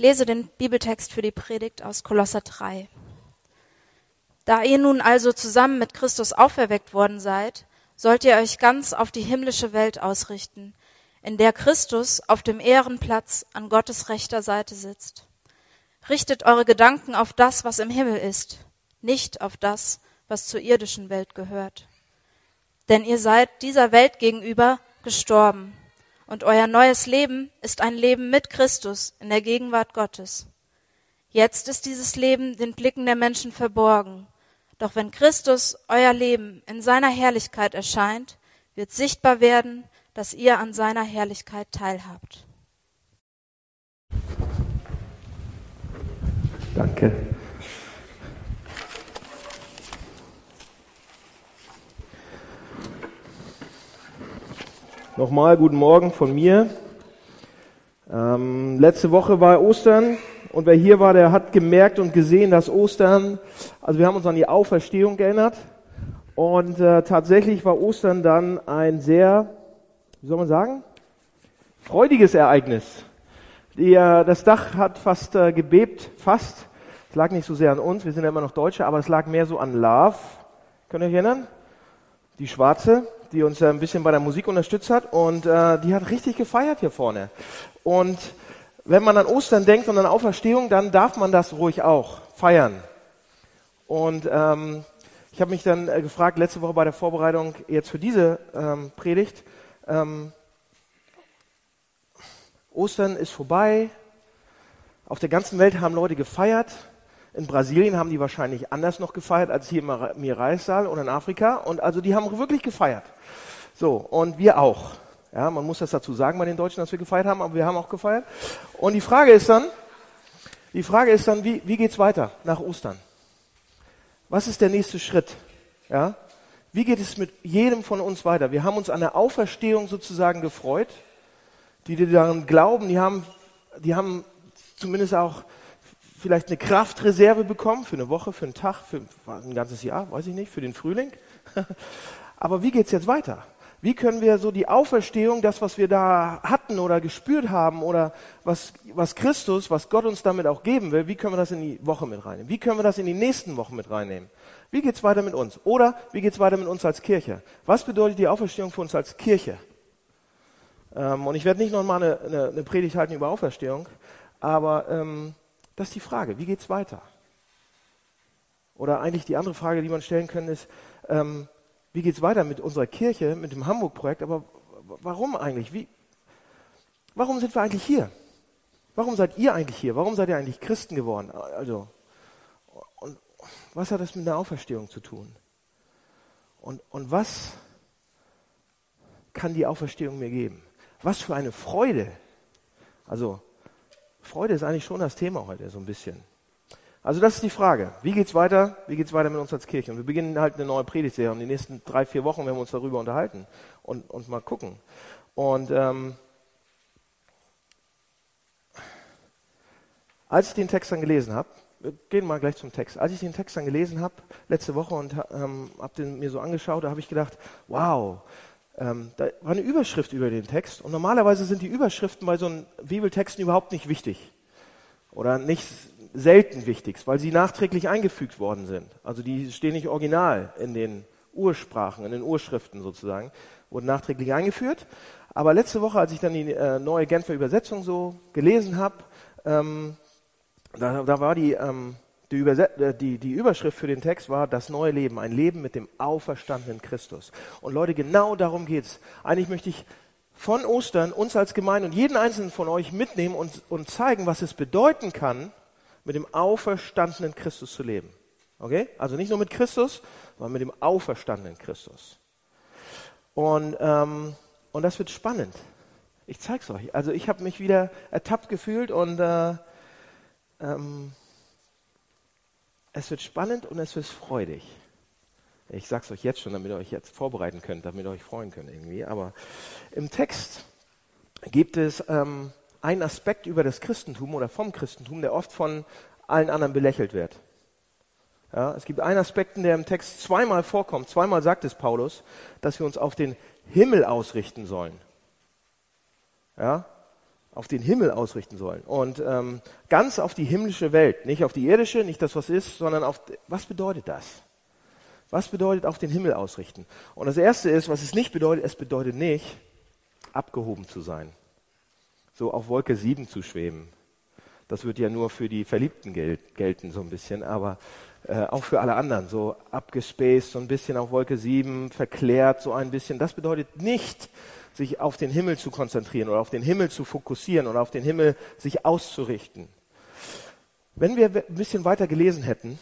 lese den Bibeltext für die Predigt aus Kolosser 3. Da ihr nun also zusammen mit Christus auferweckt worden seid, sollt ihr euch ganz auf die himmlische Welt ausrichten, in der Christus auf dem Ehrenplatz an Gottes rechter Seite sitzt. Richtet eure Gedanken auf das, was im Himmel ist, nicht auf das, was zur irdischen Welt gehört. Denn ihr seid dieser Welt gegenüber gestorben und euer neues Leben ist ein Leben mit Christus in der Gegenwart Gottes. Jetzt ist dieses Leben den Blicken der Menschen verborgen. Doch wenn Christus euer Leben in seiner Herrlichkeit erscheint, wird sichtbar werden, dass ihr an seiner Herrlichkeit teilhabt. Danke. Nochmal guten Morgen von mir. Ähm, letzte Woche war Ostern und wer hier war, der hat gemerkt und gesehen, dass Ostern, also wir haben uns an die Auferstehung erinnert und äh, tatsächlich war Ostern dann ein sehr, wie soll man sagen, freudiges Ereignis. Die, äh, das Dach hat fast äh, gebebt, fast. Es lag nicht so sehr an uns, wir sind ja immer noch Deutsche, aber es lag mehr so an Love. Könnt ihr euch erinnern? Die Schwarze, die uns ein bisschen bei der Musik unterstützt hat und äh, die hat richtig gefeiert hier vorne. Und wenn man an Ostern denkt und an Auferstehung, dann darf man das ruhig auch feiern. Und ähm, ich habe mich dann äh, gefragt, letzte Woche bei der Vorbereitung jetzt für diese ähm, Predigt, ähm, Ostern ist vorbei, auf der ganzen Welt haben Leute gefeiert, in Brasilien haben die wahrscheinlich anders noch gefeiert als hier im Mireissaal oder in Afrika. Und also die haben wirklich gefeiert. So, und wir auch. Ja, man muss das dazu sagen bei den Deutschen, dass wir gefeiert haben, aber wir haben auch gefeiert. Und die Frage ist dann, die Frage ist dann, wie, wie geht's weiter nach Ostern? Was ist der nächste Schritt? Ja? Wie geht es mit jedem von uns weiter? Wir haben uns an der Auferstehung sozusagen gefreut. Die, die daran glauben, die haben, die haben zumindest auch vielleicht eine Kraftreserve bekommen für eine Woche, für einen Tag, für ein ganzes Jahr, weiß ich nicht, für den Frühling. Aber wie geht's jetzt weiter? Wie können wir so die Auferstehung, das, was wir da hatten oder gespürt haben oder was, was Christus, was Gott uns damit auch geben will, wie können wir das in die Woche mit reinnehmen? Wie können wir das in die nächsten Wochen mit reinnehmen? Wie geht's weiter mit uns? Oder wie geht's weiter mit uns als Kirche? Was bedeutet die Auferstehung für uns als Kirche? Ähm, und ich werde nicht nochmal eine, eine, eine Predigt halten über Auferstehung, aber ähm, das ist die Frage, wie geht es weiter? Oder eigentlich die andere Frage, die man stellen kann, ist, ähm, wie geht es weiter mit unserer Kirche, mit dem Hamburg-Projekt, aber warum eigentlich? Wie, warum sind wir eigentlich hier? Warum seid ihr eigentlich hier? Warum seid ihr eigentlich Christen geworden? Also, und was hat das mit der Auferstehung zu tun? Und, und was kann die Auferstehung mir geben? Was für eine Freude. Also, Freude ist eigentlich schon das Thema heute, so ein bisschen. Also das ist die Frage. Wie geht's weiter? Wie geht's weiter mit uns als Kirche? Und wir beginnen halt eine neue Predigtserie. Und die nächsten drei, vier Wochen werden wir uns darüber unterhalten und, und mal gucken. Und ähm, als ich den Text dann gelesen habe, wir gehen mal gleich zum Text. Als ich den Text dann gelesen habe, letzte Woche und ähm, habe den mir so angeschaut, da habe ich gedacht, wow, ähm, da war eine Überschrift über den Text und normalerweise sind die Überschriften bei so einem Bibeltexten überhaupt nicht wichtig oder nicht selten wichtig, weil sie nachträglich eingefügt worden sind. Also die stehen nicht original in den Ursprachen, in den Urschriften sozusagen, wurden nachträglich eingeführt. Aber letzte Woche, als ich dann die äh, neue Genfer Übersetzung so gelesen habe, ähm, da, da, war die ähm, die, äh, die, die, Überschrift für den Text war das neue Leben, ein Leben mit dem auferstandenen Christus. Und Leute, genau darum geht's. Eigentlich möchte ich von Ostern uns als Gemeinde und jeden einzelnen von euch mitnehmen und, und zeigen, was es bedeuten kann, mit dem auferstandenen Christus zu leben. Okay? Also nicht nur mit Christus, sondern mit dem auferstandenen Christus. Und, ähm, und das wird spannend. Ich zeig's euch. Also ich habe mich wieder ertappt gefühlt und äh, ähm, es wird spannend und es wird freudig. Ich sage es euch jetzt schon, damit ihr euch jetzt vorbereiten könnt, damit ihr euch freuen könnt irgendwie. Aber im Text gibt es ähm, einen Aspekt über das Christentum oder vom Christentum, der oft von allen anderen belächelt wird. Ja, es gibt einen Aspekt, der im Text zweimal vorkommt. Zweimal sagt es Paulus, dass wir uns auf den Himmel ausrichten sollen. Ja? Auf den Himmel ausrichten sollen. Und ähm, ganz auf die himmlische Welt, nicht auf die irdische, nicht das, was ist, sondern auf, was bedeutet das? Was bedeutet auf den Himmel ausrichten? Und das Erste ist, was es nicht bedeutet, es bedeutet nicht, abgehoben zu sein. So auf Wolke 7 zu schweben. Das wird ja nur für die Verliebten gel gelten, so ein bisschen, aber äh, auch für alle anderen. So abgespaced, so ein bisschen auf Wolke 7, verklärt, so ein bisschen. Das bedeutet nicht, sich auf den Himmel zu konzentrieren oder auf den Himmel zu fokussieren oder auf den Himmel sich auszurichten. Wenn wir ein bisschen weiter gelesen hätten,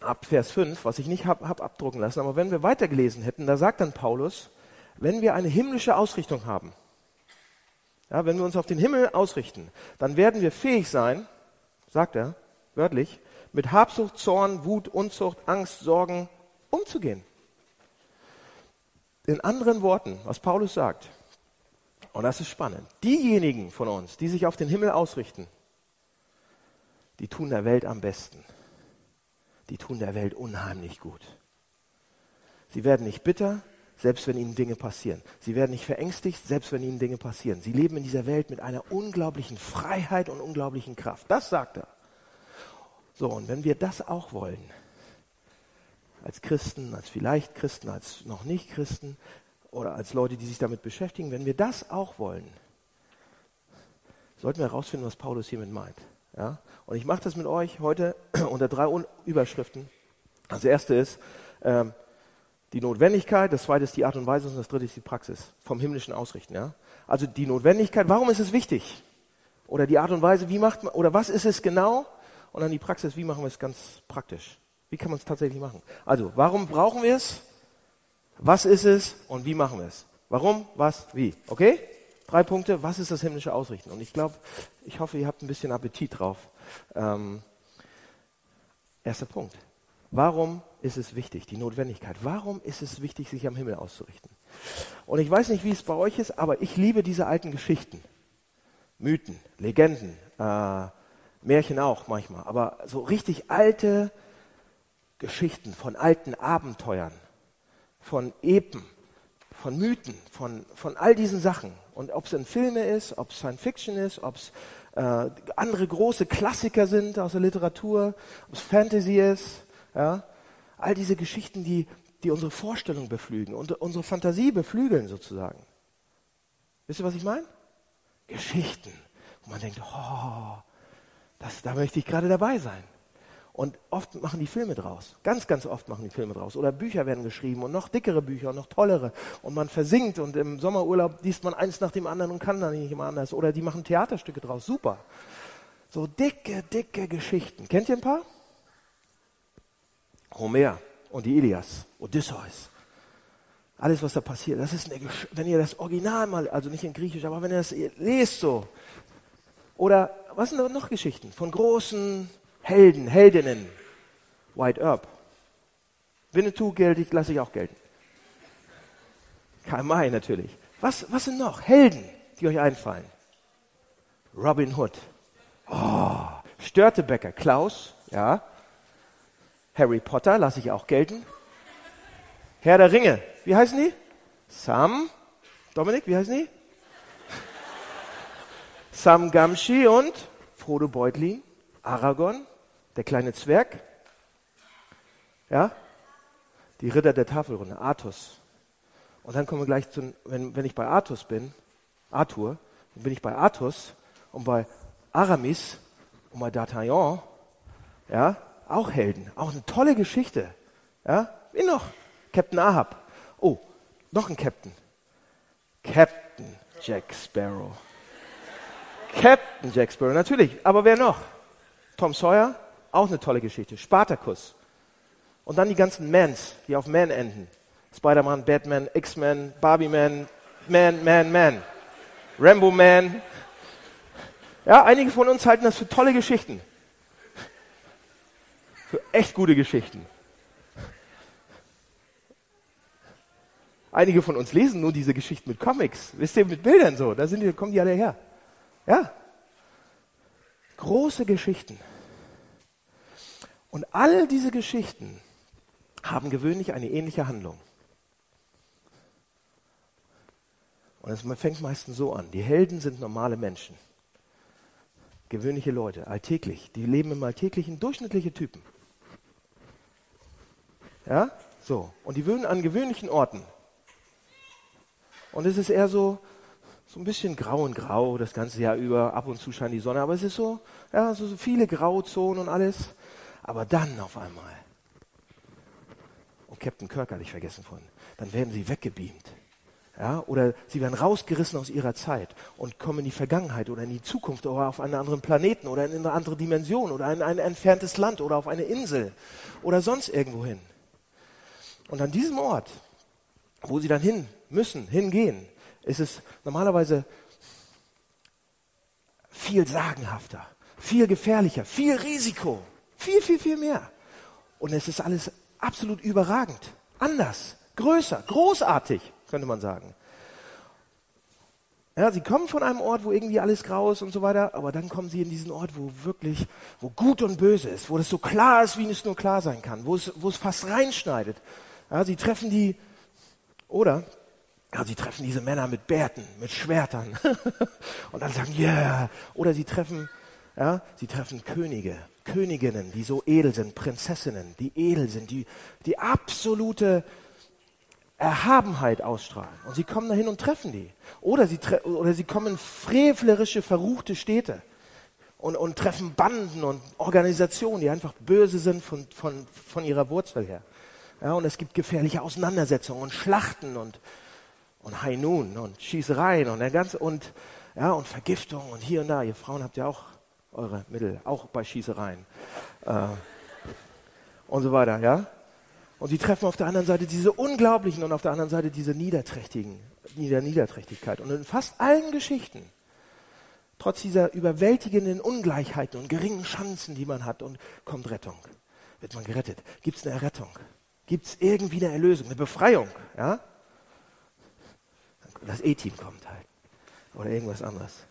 ab Vers 5, was ich nicht habe hab abdrucken lassen, aber wenn wir weiter gelesen hätten, da sagt dann Paulus, wenn wir eine himmlische Ausrichtung haben, ja, wenn wir uns auf den Himmel ausrichten, dann werden wir fähig sein, sagt er wörtlich, mit Habsucht, Zorn, Wut, Unzucht, Angst, Sorgen umzugehen. In anderen Worten, was Paulus sagt, und das ist spannend, diejenigen von uns, die sich auf den Himmel ausrichten, die tun der Welt am besten. Die tun der Welt unheimlich gut. Sie werden nicht bitter, selbst wenn ihnen Dinge passieren. Sie werden nicht verängstigt, selbst wenn ihnen Dinge passieren. Sie leben in dieser Welt mit einer unglaublichen Freiheit und unglaublichen Kraft. Das sagt er. So, und wenn wir das auch wollen, als Christen, als vielleicht Christen, als noch nicht Christen oder als Leute, die sich damit beschäftigen, wenn wir das auch wollen, sollten wir herausfinden, was Paulus hiermit meint. Ja? Und ich mache das mit euch heute unter drei Überschriften. Das erste ist ähm, die Notwendigkeit, das zweite ist die Art und Weise und das dritte ist die Praxis vom himmlischen Ausrichten. Ja? Also die Notwendigkeit, warum ist es wichtig? Oder die Art und Weise, wie macht man, oder was ist es genau? Und dann die Praxis, wie machen wir es ganz praktisch? Wie kann man es tatsächlich machen? Also, warum brauchen wir es? Was ist es und wie machen wir es? Warum, was, wie? Okay? Drei Punkte. Was ist das himmlische Ausrichten? Und ich glaube, ich hoffe, ihr habt ein bisschen Appetit drauf. Ähm, erster Punkt. Warum ist es wichtig, die Notwendigkeit? Warum ist es wichtig, sich am Himmel auszurichten? Und ich weiß nicht, wie es bei euch ist, aber ich liebe diese alten Geschichten. Mythen, Legenden, äh, Märchen auch manchmal, aber so richtig alte Geschichten, von alten Abenteuern, von Epen, von Mythen, von, von all diesen Sachen. Und ob es in Filme ist, ob es Science Fiction ist, ob es äh, andere große Klassiker sind aus der Literatur, ob es Fantasy ist, ja, all diese Geschichten, die, die unsere Vorstellung beflügen und unsere Fantasie beflügeln sozusagen. Wisst ihr, was ich meine? Geschichten. Und man denkt, oh, das, da möchte ich gerade dabei sein. Und oft machen die Filme draus. Ganz, ganz oft machen die Filme draus. Oder Bücher werden geschrieben und noch dickere Bücher und noch tollere. Und man versinkt und im Sommerurlaub liest man eins nach dem anderen und kann dann nicht immer anders. Oder die machen Theaterstücke draus. Super. So dicke, dicke Geschichten. Kennt ihr ein paar? Homer und die Ilias, Odysseus. Alles, was da passiert, das ist eine, Gesch wenn ihr das Original mal, also nicht in Griechisch, aber wenn ihr das lest so. Oder was sind da noch Geschichten von großen Helden, Heldinnen. White Earp. Winnetou geltig, lasse ich auch gelten. Karl May natürlich. Was, was sind noch Helden, die euch einfallen? Robin Hood. Oh, Störtebecker, Klaus, ja. Harry Potter, lasse ich auch gelten. Herr der Ringe, wie heißen die? Sam, Dominik, wie heißen die? Sam Gamshi und Frodo Beutlin, Aragorn, der kleine Zwerg, ja, die Ritter der Tafelrunde, Artus. Und dann kommen wir gleich zu, wenn, wenn ich bei Artus bin, Arthur, dann bin ich bei Artus und bei Aramis und bei D'Artagnan, ja, auch Helden, auch eine tolle Geschichte, ja, wie noch? Captain Ahab. Oh, noch ein Captain. Captain Jack Sparrow. Captain Jack Sparrow, natürlich. Aber wer noch? Tom Sawyer, auch eine tolle Geschichte. Spartacus. Und dann die ganzen Mans, die auf Man enden. Spider-Man, Batman, X-Men, Barbie-Man, Man, Man, Man. Rambo Man. Ja, einige von uns halten das für tolle Geschichten. Für echt gute Geschichten. Einige von uns lesen nur diese Geschichten mit Comics. Wisst ihr, mit Bildern so. Da sind die, kommen die alle her. Ja. Große Geschichten. Und all diese Geschichten haben gewöhnlich eine ähnliche Handlung. Und es fängt meistens so an. Die Helden sind normale Menschen. Gewöhnliche Leute, alltäglich. Die leben im Alltäglichen, durchschnittliche Typen. Ja? So. Und die wohnen an gewöhnlichen Orten. Und es ist eher so, so ein bisschen grau und grau das ganze Jahr über. Ab und zu scheint die Sonne, aber es ist so, ja, so, so viele Grauzonen und alles. Aber dann auf einmal, und Captain Kirk hatte ich vergessen von, dann werden sie weggebeamt. Ja, oder sie werden rausgerissen aus ihrer Zeit und kommen in die Vergangenheit oder in die Zukunft oder auf einen anderen Planeten oder in eine andere Dimension oder in ein entferntes Land oder auf eine Insel oder sonst irgendwo hin. Und an diesem Ort, wo sie dann hin müssen, hingehen, ist es normalerweise viel sagenhafter, viel gefährlicher, viel Risiko, viel, viel, viel mehr. Und es ist alles absolut überragend, anders, größer, großartig, könnte man sagen. Ja, sie kommen von einem Ort, wo irgendwie alles grau ist und so weiter, aber dann kommen sie in diesen Ort, wo wirklich, wo gut und böse ist, wo das so klar ist, wie es nur klar sein kann, wo es, wo es fast reinschneidet. Ja, sie treffen die, oder ja, sie treffen diese Männer mit Bärten, mit Schwertern und dann sagen, ja, yeah. oder sie treffen, ja, sie treffen Könige, Königinnen, die so edel sind, Prinzessinnen, die edel sind, die, die absolute Erhabenheit ausstrahlen. Und sie kommen dahin und treffen die. Oder sie, tre oder sie kommen in frevlerische, verruchte Städte und, und treffen Banden und Organisationen, die einfach böse sind von, von, von ihrer Wurzel her. Ja, und es gibt gefährliche Auseinandersetzungen und Schlachten und, und Noon und Schießereien und der ganze und ja und Vergiftung und hier und da. Ihr Frauen habt ja auch eure Mittel, auch bei Schießereien äh, und so weiter, ja. Und sie treffen auf der anderen Seite diese unglaublichen und auf der anderen Seite diese niederträchtigen, Nieder Niederträchtigkeit. Und in fast allen Geschichten, trotz dieser überwältigenden Ungleichheiten und geringen Chancen, die man hat, und kommt Rettung, wird man gerettet. Gibt es eine Errettung? Gibt es irgendwie eine Erlösung, eine Befreiung? Ja? Das E-Team kommt halt. Oder irgendwas anderes.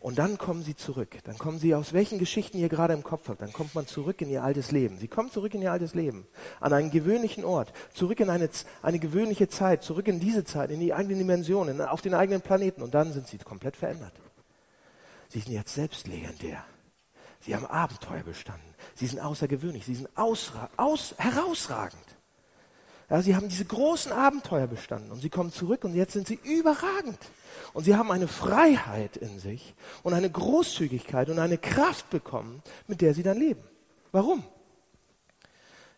Und dann kommen sie zurück. Dann kommen sie aus welchen Geschichten ihr gerade im Kopf habt. Dann kommt man zurück in ihr altes Leben. Sie kommen zurück in ihr altes Leben. An einen gewöhnlichen Ort. Zurück in eine, eine gewöhnliche Zeit. Zurück in diese Zeit, in die eigenen Dimensionen, auf den eigenen Planeten. Und dann sind sie komplett verändert. Sie sind jetzt selbst legendär. Sie haben Abenteuer bestanden. Sie sind außergewöhnlich. Sie sind ausra aus, herausragend. Ja, sie haben diese großen Abenteuer bestanden und sie kommen zurück und jetzt sind sie überragend. Und sie haben eine Freiheit in sich und eine Großzügigkeit und eine Kraft bekommen, mit der sie dann leben. Warum?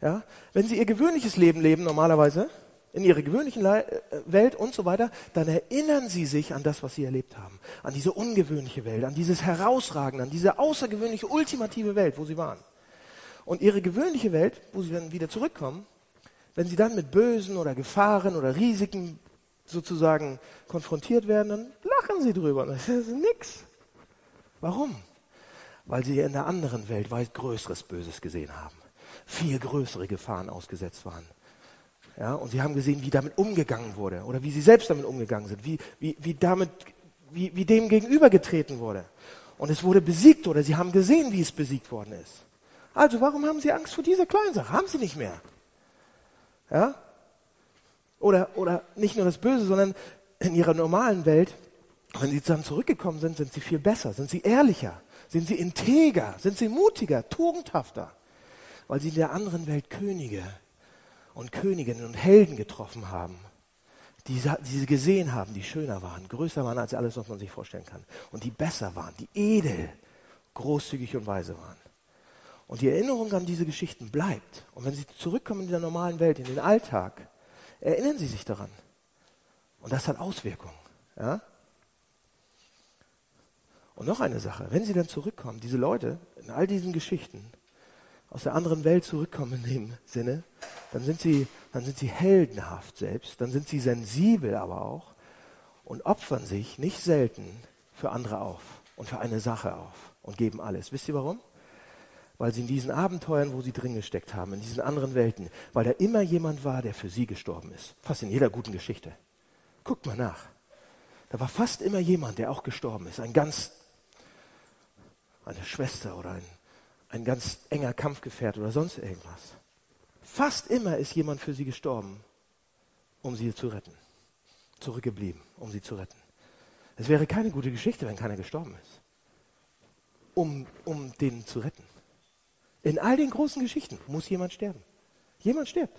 Ja, wenn sie ihr gewöhnliches Leben leben normalerweise, in ihrer gewöhnlichen Le äh, Welt und so weiter, dann erinnern sie sich an das, was sie erlebt haben. An diese ungewöhnliche Welt, an dieses Herausragende, an diese außergewöhnliche, ultimative Welt, wo sie waren. Und ihre gewöhnliche Welt, wo sie dann wieder zurückkommen, wenn sie dann mit Bösen oder Gefahren oder Risiken sozusagen konfrontiert werden, dann lachen sie drüber. Das ist nix. Warum? Weil sie in der anderen Welt weit größeres Böses gesehen haben. Viel größere Gefahren ausgesetzt waren. Ja, und sie haben gesehen, wie damit umgegangen wurde oder wie sie selbst damit umgegangen sind, wie, wie, wie damit, wie, wie dem gegenübergetreten wurde. Und es wurde besiegt oder sie haben gesehen, wie es besiegt worden ist. Also warum haben sie Angst vor dieser kleinen Sache? Haben sie nicht mehr. Ja? Oder, oder nicht nur das Böse, sondern in ihrer normalen Welt, wenn sie dann zurückgekommen sind, sind sie viel besser, sind sie ehrlicher, sind sie integer, sind sie mutiger, tugendhafter, weil sie in der anderen Welt Könige und Königinnen und Helden getroffen haben, die, die sie gesehen haben, die schöner waren, größer waren als alles, was man sich vorstellen kann, und die besser waren, die edel, großzügig und weise waren. Und die Erinnerung an diese Geschichten bleibt. Und wenn sie zurückkommen in der normalen Welt, in den Alltag, erinnern sie sich daran. Und das hat Auswirkungen. Ja? Und noch eine Sache, wenn sie dann zurückkommen, diese Leute in all diesen Geschichten aus der anderen Welt zurückkommen in dem Sinne, dann sind sie, dann sind sie heldenhaft selbst, dann sind sie sensibel aber auch und opfern sich nicht selten für andere auf und für eine Sache auf und geben alles. Wisst ihr warum? Weil sie in diesen Abenteuern, wo sie drin gesteckt haben, in diesen anderen Welten, weil da immer jemand war, der für sie gestorben ist. Fast in jeder guten Geschichte. Guckt mal nach. Da war fast immer jemand, der auch gestorben ist. Ein ganz, eine Schwester oder ein, ein ganz enger Kampfgefährt oder sonst irgendwas. Fast immer ist jemand für sie gestorben, um sie zu retten. zurückgeblieben, um sie zu retten. Es wäre keine gute Geschichte, wenn keiner gestorben ist, um, um den zu retten. In all den großen Geschichten muss jemand sterben. Jemand stirbt.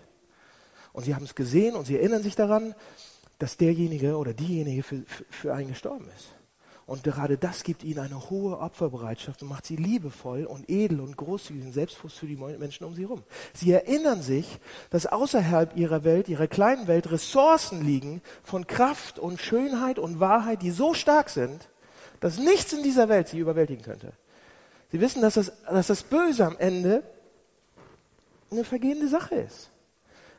Und sie haben es gesehen und sie erinnern sich daran, dass derjenige oder diejenige für, für, einen gestorben ist. Und gerade das gibt ihnen eine hohe Opferbereitschaft und macht sie liebevoll und edel und großzügig und selbstbewusst für die Menschen um sie herum. Sie erinnern sich, dass außerhalb ihrer Welt, ihrer kleinen Welt, Ressourcen liegen von Kraft und Schönheit und Wahrheit, die so stark sind, dass nichts in dieser Welt sie überwältigen könnte. Sie wissen, dass das, dass das Böse am Ende eine vergehende Sache ist.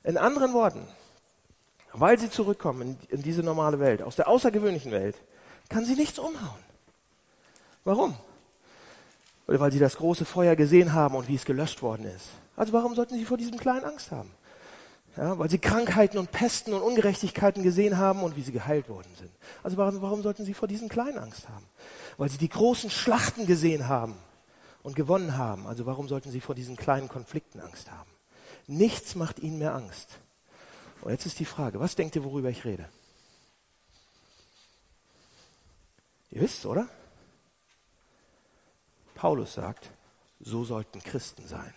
In anderen Worten, weil sie zurückkommen in, diese normale Welt, aus der außergewöhnlichen Welt, kann sie nichts umhauen. Warum? Weil sie das große Feuer gesehen haben und wie es gelöscht worden ist. Also warum sollten sie vor diesem kleinen Angst haben? Ja, weil sie Krankheiten und Pesten und Ungerechtigkeiten gesehen haben und wie sie geheilt worden sind. Also warum, warum sollten sie vor diesem kleinen Angst haben? Weil sie die großen Schlachten gesehen haben und gewonnen haben. Also warum sollten sie vor diesen kleinen Konflikten Angst haben? Nichts macht ihnen mehr Angst. Und jetzt ist die Frage, was denkt ihr, worüber ich rede? Ihr wisst, oder? Paulus sagt, so sollten Christen sein.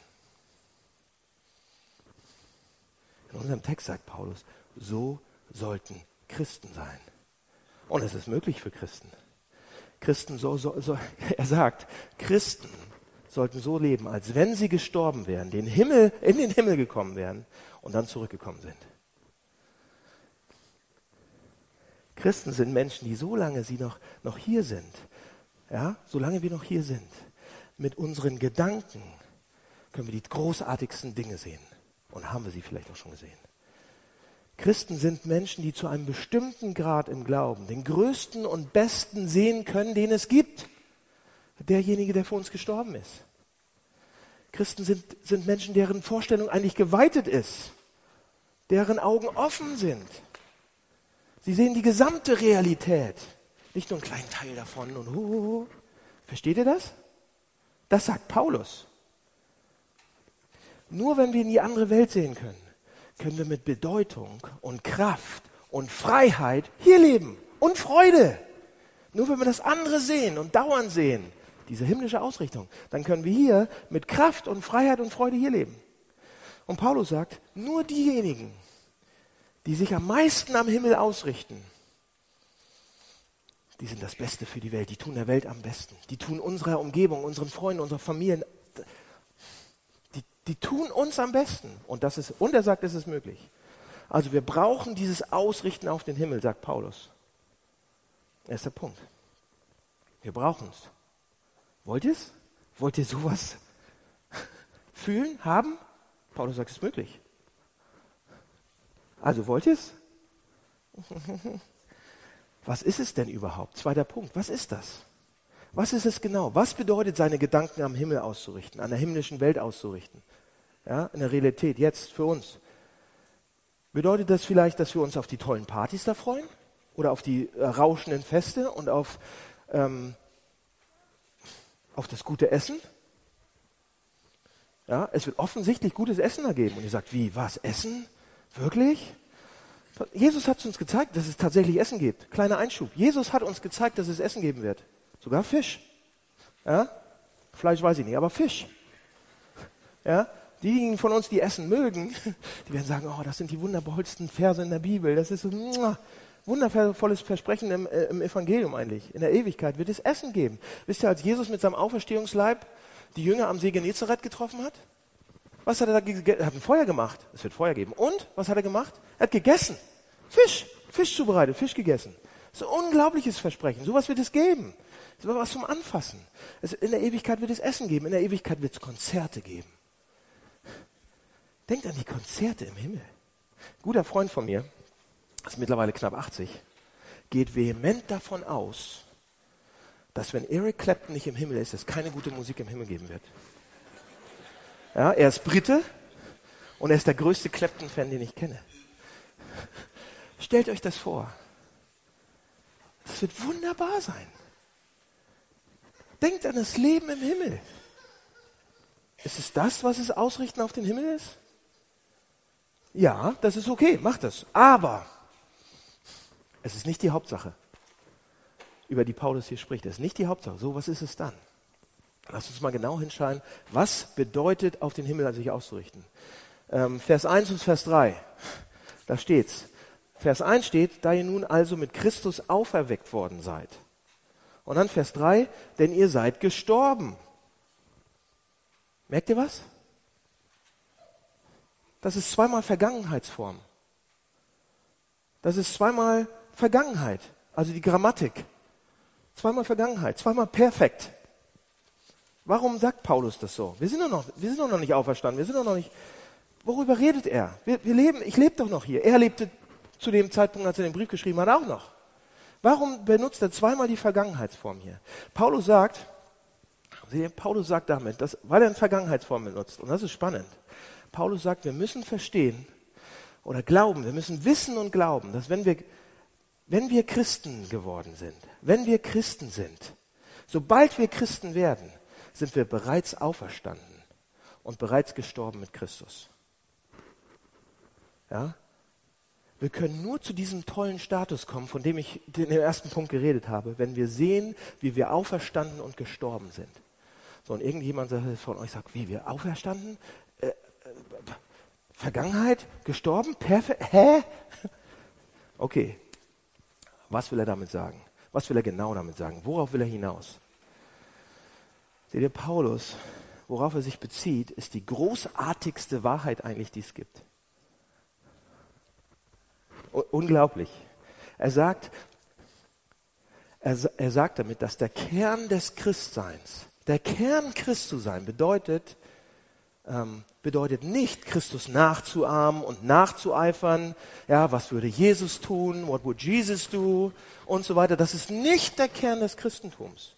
In unserem Text sagt Paulus, so sollten Christen sein. Und es ist möglich für Christen. Christen, so, so, so, er sagt, Christen sollten so leben, als wenn sie gestorben wären, den Himmel, in den Himmel gekommen wären und dann zurückgekommen sind. Christen sind Menschen, die solange sie noch, noch hier sind, ja, solange wir noch hier sind, mit unseren Gedanken können wir die großartigsten Dinge sehen. Und haben wir sie vielleicht auch schon gesehen. Christen sind Menschen, die zu einem bestimmten Grad im Glauben den größten und besten sehen können, den es gibt. Derjenige, der für uns gestorben ist. Christen sind, sind Menschen, deren Vorstellung eigentlich geweitet ist, deren Augen offen sind. Sie sehen die gesamte Realität, nicht nur einen kleinen Teil davon. Und uh, versteht ihr das? Das sagt Paulus. Nur wenn wir in die andere Welt sehen können, können wir mit Bedeutung und Kraft und Freiheit hier leben und Freude. Nur wenn wir das andere sehen und dauernd sehen, diese himmlische Ausrichtung, dann können wir hier mit Kraft und Freiheit und Freude hier leben. Und Paulus sagt, nur diejenigen, die sich am meisten am Himmel ausrichten, die sind das Beste für die Welt, die tun der Welt am besten, die tun unserer Umgebung, unseren Freunden, unserer Familien, die, die tun uns am besten. Und, das ist, und er sagt, es ist möglich. Also wir brauchen dieses Ausrichten auf den Himmel, sagt Paulus. Erster Punkt. Wir brauchen es. Wollt ihr es? Wollt ihr sowas fühlen, haben? Paulus sagt, es ist möglich. Also wollt ihr es? Was ist es denn überhaupt? Zweiter Punkt. Was ist das? Was ist es genau? Was bedeutet seine Gedanken am Himmel auszurichten, an der himmlischen Welt auszurichten? Ja, in der Realität, jetzt für uns. Bedeutet das vielleicht, dass wir uns auf die tollen Partys da freuen? Oder auf die äh, rauschenden Feste und auf ähm, auf das gute Essen. Ja, es wird offensichtlich gutes Essen ergeben. Und ihr sagt, wie, was, Essen? Wirklich? Jesus hat uns gezeigt, dass es tatsächlich Essen gibt. Kleiner Einschub. Jesus hat uns gezeigt, dass es Essen geben wird. Sogar Fisch. Ja? Fleisch weiß ich nicht, aber Fisch. Ja? Diejenigen von uns, die Essen mögen, die werden sagen, oh, das sind die wundervollsten Verse in der Bibel. Das ist so, wundervolles Versprechen im, äh, im, Evangelium eigentlich. In der Ewigkeit wird es Essen geben. Wisst ihr, als Jesus mit seinem Auferstehungsleib die Jünger am See Genezareth getroffen hat? Was hat er da Er hat ein Feuer gemacht. Es wird Feuer geben. Und? Was hat er gemacht? Er hat gegessen. Fisch. Fisch zubereitet. Fisch gegessen. Ein unglaubliches Versprechen. Sowas wird es geben. Das ist was zum Anfassen. Es, in der Ewigkeit wird es Essen geben. In der Ewigkeit wird es Konzerte geben. Denkt an die Konzerte im Himmel. Guter Freund von mir, ist mittlerweile knapp 80, geht vehement davon aus, dass wenn Eric Clapton nicht im Himmel ist, es keine gute Musik im Himmel geben wird. Ja, er ist Brite und er ist der größte Clapton-Fan, den ich kenne. Stellt euch das vor. Das wird wunderbar sein. Denkt an das Leben im Himmel. Ist es das, was es ausrichten auf den Himmel ist? Ja, das ist okay, macht das. Aber Es ist nicht die Hauptsache, über die Paulus hier spricht. Es ist nicht die Hauptsache. So, was ist es dann? Lass uns mal genau hinschauen, was bedeutet, auf den Himmel sich auszurichten. Ähm, Vers 1 und Vers 3, da steht's. Vers 1 steht, da ihr nun also mit Christus auferweckt worden seid. Und dann Vers 3, denn ihr seid gestorben. Merkt ihr was? Das ist zweimal Vergangenheitsform. Das ist zweimal Vergangenheit, also die Grammatik. Zweimal Vergangenheit, zweimal perfekt. Warum sagt Paulus das so? Wir sind doch noch, wir sind doch noch nicht auferstanden, wir sind doch noch nicht. Worüber redet er? Wir, wir leben, ich lebe doch noch hier. Er lebte zu dem Zeitpunkt, als er den Brief geschrieben hat, auch noch. Warum benutzt er zweimal die Vergangenheitsform hier? Paulus sagt, Paulus sagt damit, dass, weil er eine Vergangenheitsform benutzt, und das ist spannend. Paulus sagt, wir müssen verstehen oder glauben, wir müssen wissen und glauben, dass wenn wir, wenn wir Christen geworden sind, wenn wir Christen sind, sobald wir Christen werden, sind wir bereits auferstanden und bereits gestorben mit Christus. Ja? Wir können nur zu diesem tollen Status kommen, von dem ich in dem ersten Punkt geredet habe, wenn wir sehen, wie wir auferstanden und gestorben sind. So, und irgendjemand von euch sagt, wie wir auferstanden? Äh, äh, Vergangenheit? Gestorben? Perfekt? Hä? Okay. Was will er damit sagen? Was will er genau damit sagen? Worauf will er hinaus? Seht ihr, Paulus, worauf er sich bezieht, ist die großartigste Wahrheit eigentlich, die es gibt. Unglaublich. Er sagt, er, er sagt damit, dass der Kern des Christseins, der Kern Christ zu sein, bedeutet, ähm, bedeutet nicht, Christus nachzuahmen und nachzueifern. Ja, was würde Jesus tun? What would Jesus do? Und so weiter. Das ist nicht der Kern des Christentums.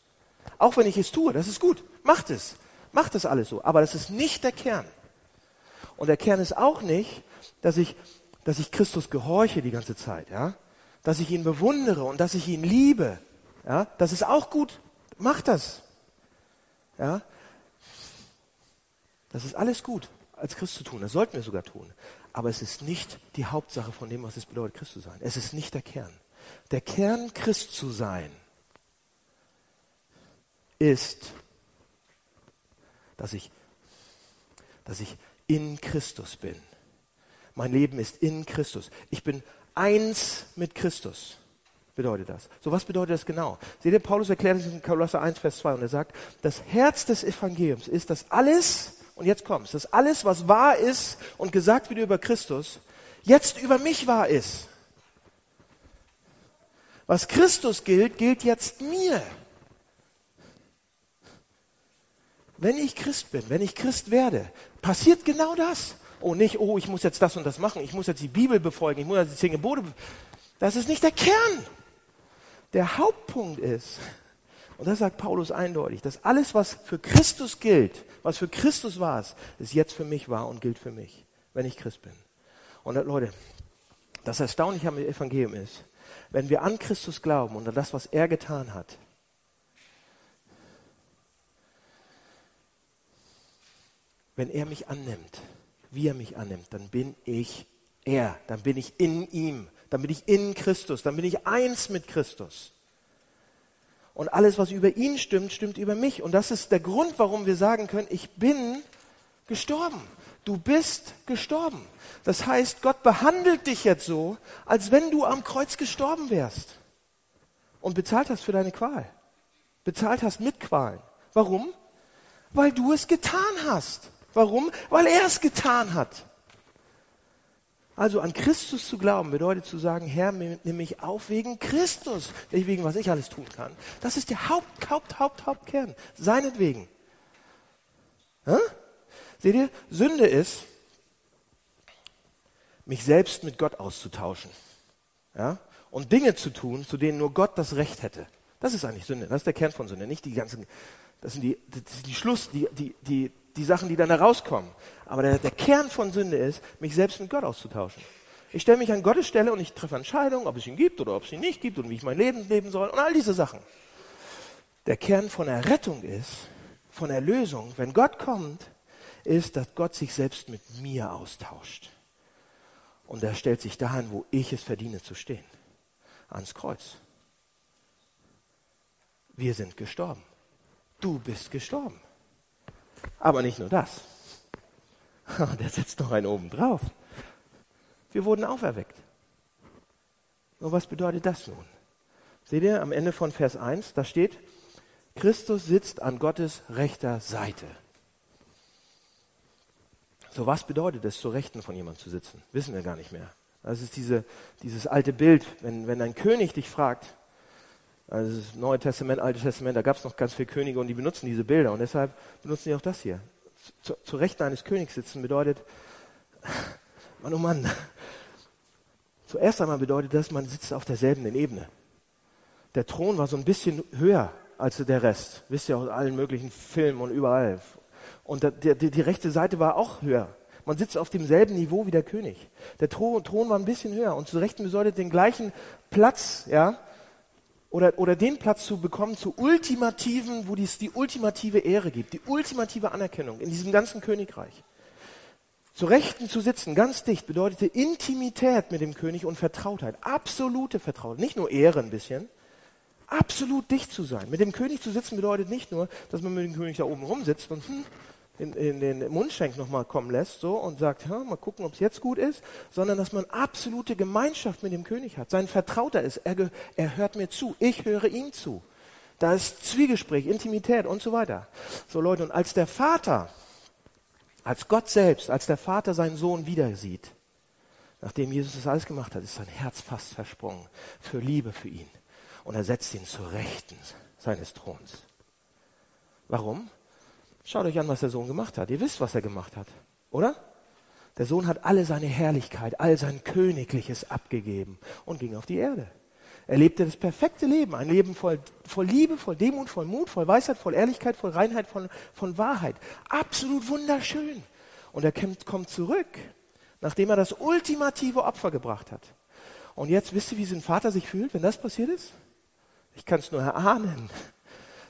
Auch wenn ich es tue, das ist gut. Macht es. Macht es alles so. Aber das ist nicht der Kern. Und der Kern ist auch nicht, dass ich dass ich Christus gehorche die ganze Zeit, ja? Dass ich ihn bewundere und dass ich ihn liebe, ja? Das ist auch gut. Mach das. Ja? Das ist alles gut, als Christ zu tun. Das sollten wir sogar tun. Aber es ist nicht die Hauptsache von dem, was es bedeutet, Christ zu sein. Es ist nicht der Kern. Der Kern, Christ zu sein, ist, dass ich, dass ich in Christus bin. Mein Leben ist in Christus. Ich bin eins mit Christus. Bedeutet das. So, was bedeutet das genau? Seht ihr, Paulus erklärt es in Kolosser 1, Vers 2 und er sagt, das Herz des Evangeliums ist, dass alles, und jetzt kommt's, dass alles, was wahr ist und gesagt wird über Christus, jetzt über mich wahr ist. Was Christus gilt, gilt jetzt mir. Wenn ich Christ bin, wenn ich Christ werde, passiert genau das. Oh, nicht, oh, ich muss jetzt das und das machen, ich muss jetzt die Bibel befolgen, ich muss jetzt die zehn Gebote Das ist nicht der Kern. Der Hauptpunkt ist, und das sagt Paulus eindeutig, dass alles, was für Christus gilt, was für Christus war, ist jetzt für mich wahr und gilt für mich, wenn ich Christ bin. Und Leute, das Erstaunliche am Evangelium ist, wenn wir an Christus glauben und an das, was er getan hat, wenn er mich annimmt, wie er mich annimmt, dann bin ich er, dann bin ich in ihm, dann bin ich in Christus, dann bin ich eins mit Christus. Und alles, was über ihn stimmt, stimmt über mich. Und das ist der Grund, warum wir sagen können, ich bin gestorben. Du bist gestorben. Das heißt, Gott behandelt dich jetzt so, als wenn du am Kreuz gestorben wärst. Und bezahlt hast für deine Qual. Bezahlt hast mit Qualen. Warum? Weil du es getan hast. Warum? Weil er es getan hat. Also an Christus zu glauben bedeutet zu sagen, Herr, nimm mich auf wegen Christus, nicht wegen was ich alles tun kann. Das ist der Haupt, Haupt, Haupt, Hauptkern. Seinetwegen. Hä? Seht ihr, Sünde ist, mich selbst mit Gott auszutauschen. Ja? Und Dinge zu tun, zu denen nur Gott das Recht hätte. Das ist eigentlich Sünde. Das ist der Kern von Sünde. Nicht die ganzen, das sind die, das sind die Schluss, die, die, die, die Sachen, die dann herauskommen. Aber der, der Kern von Sünde ist, mich selbst mit Gott auszutauschen. Ich stelle mich an Gottes Stelle und ich treffe Entscheidungen, ob es ihn gibt oder ob es ihn nicht gibt und wie ich mein Leben leben soll und all diese Sachen. Der Kern von Errettung ist, von Erlösung, wenn Gott kommt, ist, dass Gott sich selbst mit mir austauscht. Und er stellt sich dahin, wo ich es verdiene zu stehen. ans Kreuz. Wir sind gestorben. Du bist gestorben. Aber nicht nur das. Der setzt noch einen oben drauf. Wir wurden auferweckt. Und was bedeutet das nun? Seht ihr am Ende von Vers 1, da steht, Christus sitzt an Gottes rechter Seite. So, was bedeutet es, zur Rechten von jemandem zu sitzen? Wissen wir gar nicht mehr. Das ist diese, dieses alte Bild, wenn, wenn ein König dich fragt, also das Neue Testament, Altes Testament, da gab es noch ganz viele Könige und die benutzen diese Bilder und deshalb benutzen sie auch das hier. Zu, zu Rechten eines Königs sitzen bedeutet, Mann, oh Mann, zuerst einmal bedeutet das, man sitzt auf derselben Ebene. Der Thron war so ein bisschen höher als der Rest. Wisst ihr aus allen möglichen Filmen und überall. Und die, die, die rechte Seite war auch höher. Man sitzt auf demselben Niveau wie der König. Der Thron, Thron war ein bisschen höher und zu Rechten bedeutet den gleichen Platz, ja, oder, oder den Platz zu bekommen zu ultimativen, wo es die ultimative Ehre gibt, die ultimative Anerkennung in diesem ganzen Königreich. Zu Rechten zu sitzen, ganz dicht, bedeutete Intimität mit dem König und Vertrautheit, absolute Vertrautheit, nicht nur Ehre ein bisschen, absolut dicht zu sein. Mit dem König zu sitzen bedeutet nicht nur, dass man mit dem König da oben rumsitzt und hm, in, in den Mundschenk nochmal kommen lässt so und sagt, mal gucken, ob es jetzt gut ist, sondern dass man absolute Gemeinschaft mit dem König hat. Sein Vertrauter ist, er, er hört mir zu, ich höre ihm zu. Da ist Zwiegespräch, Intimität und so weiter. So Leute, und als der Vater, als Gott selbst, als der Vater seinen Sohn wieder sieht, nachdem Jesus das alles gemacht hat, ist sein Herz fast versprungen für Liebe für ihn. Und er setzt ihn zur Rechten seines Throns. Warum? Schaut euch an, was der Sohn gemacht hat. Ihr wisst, was er gemacht hat, oder? Der Sohn hat alle seine Herrlichkeit, all sein Königliches abgegeben und ging auf die Erde. Er lebte das perfekte Leben, ein Leben voll, voll Liebe, voll Demut, voll Mut, voll Weisheit, voll Ehrlichkeit, voll Reinheit, voll, von Wahrheit. Absolut wunderschön. Und er kommt zurück, nachdem er das ultimative Opfer gebracht hat. Und jetzt wisst ihr, wie sein Vater sich fühlt, wenn das passiert ist? Ich kann es nur erahnen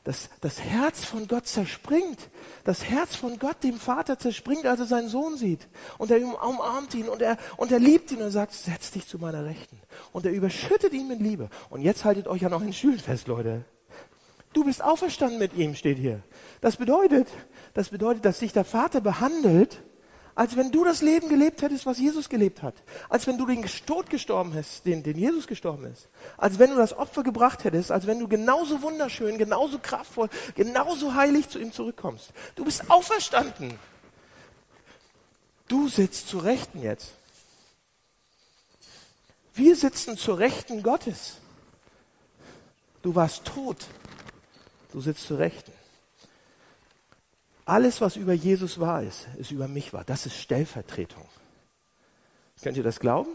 das, das Herz von Gott zerspringt. Das Herz von Gott, dem Vater, zerspringt, als er seinen Sohn sieht. Und er umarmt ihn und er, und er liebt ihn und sagt, setz dich zu meiner Rechten. Und er überschüttet ihn mit Liebe. Und jetzt haltet euch noch in Stühlen fest, Leute. Du bist auferstanden mit ihm, steht hier. Das bedeutet, das bedeutet, dass sich der Vater behandelt, als wenn du das Leben gelebt hättest, was Jesus gelebt hat. Als wenn du den Tod gestorben hättest, den, den Jesus gestorben ist. Als wenn du das Opfer gebracht hättest, als wenn du genauso wunderschön, genauso kraftvoll, genauso heilig zu ihm zurückkommst. Du bist auferstanden. Du sitzt zu Rechten jetzt. Wir sitzen zur Rechten Gottes. Du warst tot. Du sitzt zu Rechten. Alles, was über Jesus wahr ist, ist über mich wahr. Das ist Stellvertretung. Könnt ihr das glauben?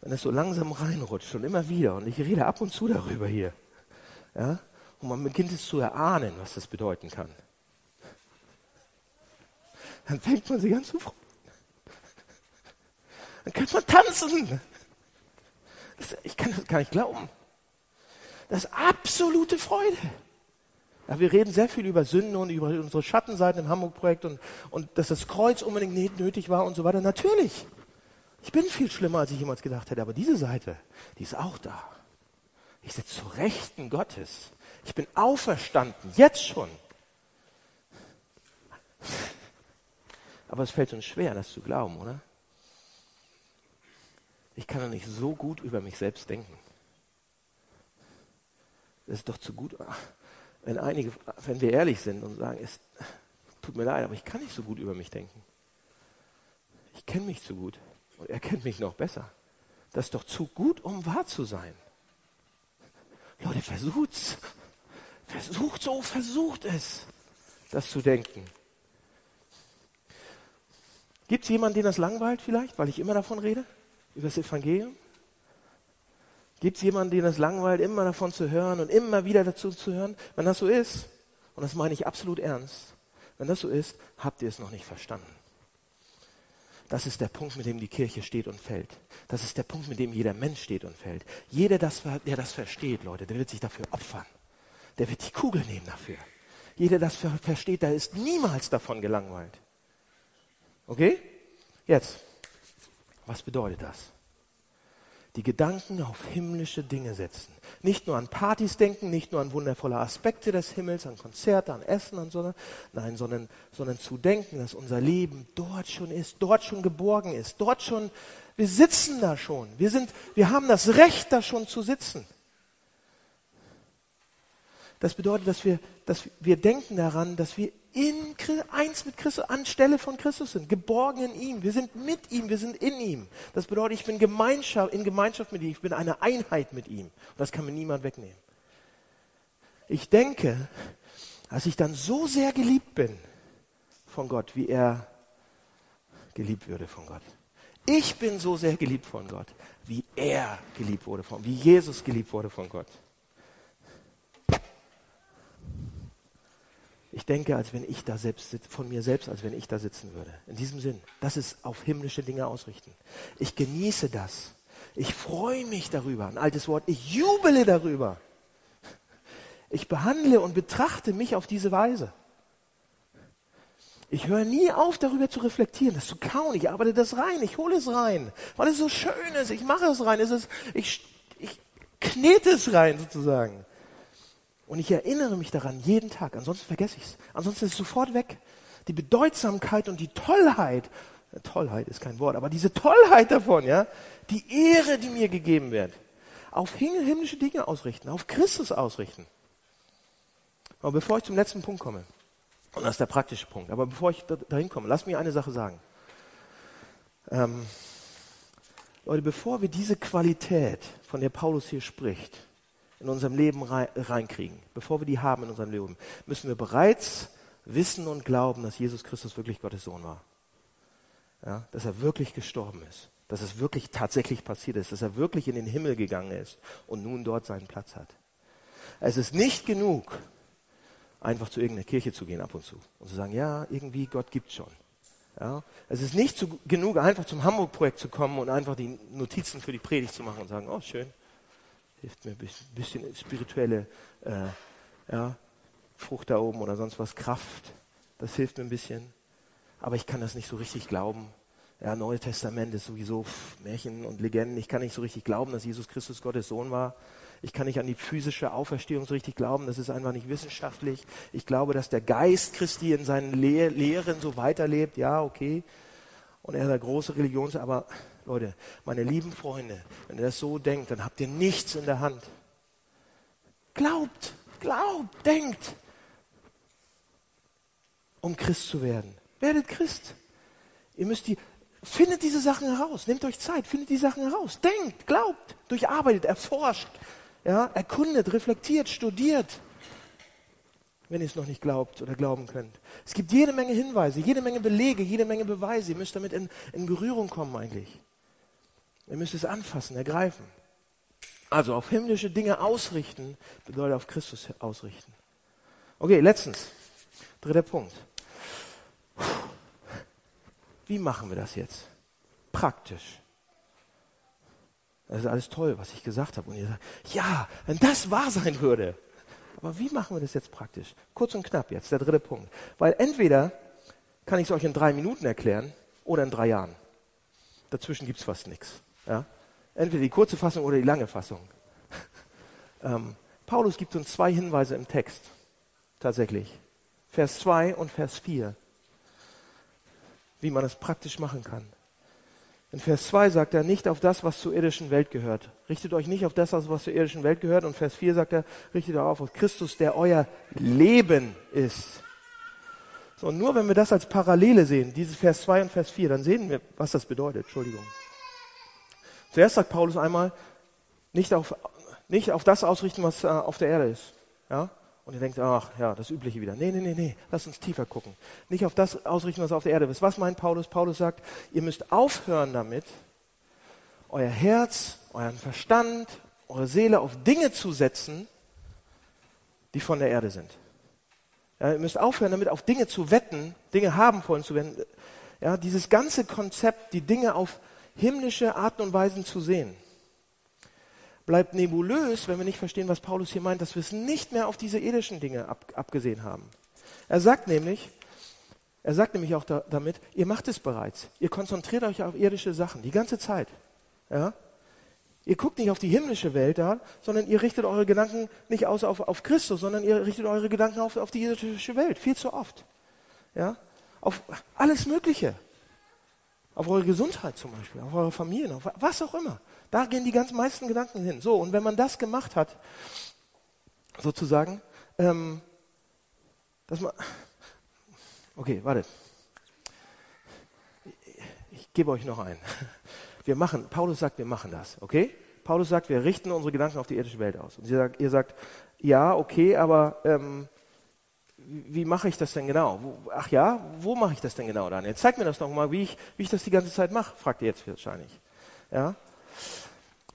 Wenn es so langsam reinrutscht und immer wieder, und ich rede ab und zu darüber hier, ja, und man beginnt es zu erahnen, was das bedeuten kann, dann fängt man sich an zu freuen. Dann könnte man tanzen. Das, ich kann das gar nicht glauben. Das ist absolute Freude. Ja, wir reden sehr viel über Sünden und über unsere Schattenseiten im Hamburg-Projekt und, und dass das Kreuz unbedingt nötig war und so weiter. Natürlich. Ich bin viel schlimmer, als ich jemals gedacht hätte, aber diese Seite, die ist auch da. Ich sitze zu Rechten Gottes. Ich bin auferstanden, jetzt schon. Aber es fällt uns schwer, das zu glauben, oder? Ich kann doch nicht so gut über mich selbst denken. Das ist doch zu gut. Wenn einige, wenn wir ehrlich sind und sagen, es tut mir leid, aber ich kann nicht so gut über mich denken. Ich kenne mich zu gut und er kennt mich noch besser. Das ist doch zu gut, um wahr zu sein. Leute, versucht's. Versucht so, versucht es, das zu denken. Gibt es jemanden, den das langweilt vielleicht, weil ich immer davon rede? Über das Evangelium? Gibt es jemanden, den das langweilt, immer davon zu hören und immer wieder dazu zu hören? Wenn das so ist, und das meine ich absolut ernst, wenn das so ist, habt ihr es noch nicht verstanden. Das ist der Punkt, mit dem die Kirche steht und fällt. Das ist der Punkt, mit dem jeder Mensch steht und fällt. Jeder, der das versteht, Leute, der wird sich dafür opfern. Der wird die Kugel nehmen dafür. Jeder, der das versteht, der ist niemals davon gelangweilt. Okay? Jetzt. Was bedeutet das? Die Gedanken auf himmlische Dinge setzen. Nicht nur an Partys denken, nicht nur an wundervolle Aspekte des Himmels, an Konzerte, an Essen und so. Nein, sondern, sondern zu denken, dass unser Leben dort schon ist, dort schon geborgen ist, dort schon, wir sitzen da schon. Wir sind, wir haben das Recht, da schon zu sitzen. Das bedeutet, dass wir, dass wir denken daran, dass wir in eins mit Christus, anstelle von Christus sind, geborgen in ihm. Wir sind mit ihm, wir sind in ihm. Das bedeutet, ich bin Gemeinschaft, in Gemeinschaft mit ihm, ich bin eine Einheit mit ihm. Und das kann mir niemand wegnehmen. Ich denke, als ich dann so sehr geliebt bin von Gott, wie er geliebt würde von Gott. Ich bin so sehr geliebt von Gott, wie er geliebt wurde von, wie Jesus geliebt wurde von Gott. Ich denke, als wenn ich da selbst von mir selbst, als wenn ich da sitzen würde. In diesem Sinn, das ist auf himmlische Dinge ausrichten. Ich genieße das. Ich freue mich darüber. Ein altes Wort. Ich jubele darüber. Ich behandle und betrachte mich auf diese Weise. Ich höre nie auf, darüber zu reflektieren, das zu kauen. Ich arbeite das rein, ich hole es rein, weil es so schön ist. Ich mache es rein. Es ist, ich, ich knete es rein sozusagen. Und ich erinnere mich daran jeden Tag, ansonsten vergesse ich es. Ansonsten ist es sofort weg. Die Bedeutsamkeit und die Tollheit, Tollheit ist kein Wort, aber diese Tollheit davon, ja, die Ehre, die mir gegeben wird, auf himmlische Dinge ausrichten, auf Christus ausrichten. Aber bevor ich zum letzten Punkt komme, und das ist der praktische Punkt, aber bevor ich dahin komme, lass mich eine Sache sagen. Ähm, Leute, bevor wir diese Qualität, von der Paulus hier spricht, in unserem Leben reinkriegen, bevor wir die haben in unserem Leben, müssen wir bereits wissen und glauben, dass Jesus Christus wirklich Gottes Sohn war. Ja, dass er wirklich gestorben ist, dass es wirklich tatsächlich passiert ist, dass er wirklich in den Himmel gegangen ist und nun dort seinen Platz hat. Es ist nicht genug, einfach zu irgendeiner Kirche zu gehen ab und zu und zu sagen, ja, irgendwie Gott gibt schon. Ja, es ist nicht zu, genug, einfach zum Hamburg-Projekt zu kommen und einfach die Notizen für die Predigt zu machen und sagen, oh schön, hilft mir ein bisschen, spirituelle äh, ja, Frucht da oben oder sonst was, Kraft. Das hilft mir ein bisschen. Aber ich kann das nicht so richtig glauben. Ja, Neue Testament ist sowieso Märchen und Legenden. Ich kann nicht so richtig glauben, dass Jesus Christus Gottes Sohn war. Ich kann nicht an die physische Auferstehung so richtig glauben. Das ist einfach nicht wissenschaftlich. Ich glaube, dass der Geist Christi in seinen Lehr Lehren so weiterlebt. Ja, okay. Und er ist eine große Religions, aber Leute, meine lieben Freunde, wenn ihr das so denkt, dann habt ihr nichts in der Hand. Glaubt, glaubt, denkt, um Christ zu werden. Werdet Christ. Ihr müsst die, findet diese Sachen heraus, nehmt euch Zeit, findet die Sachen heraus, denkt, glaubt, durcharbeitet, erforscht, ja, erkundet, reflektiert, studiert wenn ihr es noch nicht glaubt oder glauben könnt. Es gibt jede Menge Hinweise, jede Menge Belege, jede Menge Beweise. Ihr müsst damit in, in Berührung kommen eigentlich. Ihr müsst es anfassen, ergreifen. Also auf himmlische Dinge ausrichten bedeutet auf Christus ausrichten. Okay, letztens. Dritter Punkt. Wie machen wir das jetzt? Praktisch. Das ist alles toll, was ich gesagt habe. Und ihr sagt, ja, wenn das wahr sein würde. Aber wie machen wir das jetzt praktisch? Kurz und knapp jetzt, der dritte Punkt. Weil entweder kann ich es euch in drei Minuten erklären oder in drei Jahren. Dazwischen gibt es fast nichts. Ja? Entweder die kurze Fassung oder die lange Fassung. ähm, Paulus gibt uns zwei Hinweise im Text. Tatsächlich. Vers 2 und Vers 4. Wie man es praktisch machen kann. In Vers 2 sagt er, nicht auf das, was zur irdischen Welt gehört. Richtet euch nicht auf das, was zur irdischen Welt gehört. Und Vers 4 sagt er, richtet euch auf Christus, der euer Leben ist. So, und nur wenn wir das als Parallele sehen, diese Vers 2 und Vers 4, dann sehen wir, was das bedeutet. Entschuldigung. Zuerst sagt Paulus einmal, nicht auf, nicht auf das ausrichten, was äh, auf der Erde ist. Ja? Und ihr denkt, ach ja, das Übliche wieder. Nee, nee, nee, nee, lass uns tiefer gucken. Nicht auf das ausrichten, was auf der Erde ist. Was meint Paulus? Paulus sagt, ihr müsst aufhören damit, euer Herz, euren Verstand, eure Seele auf Dinge zu setzen, die von der Erde sind. Ja, ihr müsst aufhören damit, auf Dinge zu wetten, Dinge haben wollen zu werden. Ja, dieses ganze Konzept, die Dinge auf himmlische Arten und Weisen zu sehen bleibt nebulös, wenn wir nicht verstehen, was Paulus hier meint, dass wir es nicht mehr auf diese irdischen Dinge ab, abgesehen haben. Er sagt nämlich, Er sagt nämlich auch da, damit, ihr macht es bereits. Ihr konzentriert euch auf irdische Sachen die ganze Zeit. Ja? Ihr guckt nicht auf die himmlische Welt da, sondern ihr richtet eure Gedanken nicht aus auf, auf Christus, sondern ihr richtet eure Gedanken auf, auf die irdische Welt. Viel zu oft. Ja? Auf alles Mögliche. Auf eure Gesundheit zum Beispiel, auf eure Familien, auf was auch immer. Da gehen die ganz meisten Gedanken hin. So, und wenn man das gemacht hat, sozusagen, ähm, dass man. Okay, warte. Ich, gebe euch noch ein. Wir machen, Paulus sagt, wir machen das, okay? Paulus sagt, wir richten unsere Gedanken auf die irdische Welt aus. Und sagt, ihr sagt, ja, okay, aber ähm, wie mache ich das denn genau? Wo, ach ja, wo mache ich das denn genau, Daniel? Zeig mir das doch mal, wie ich, wie ich das die ganze Zeit mache, fragt ihr jetzt wahrscheinlich. Ja?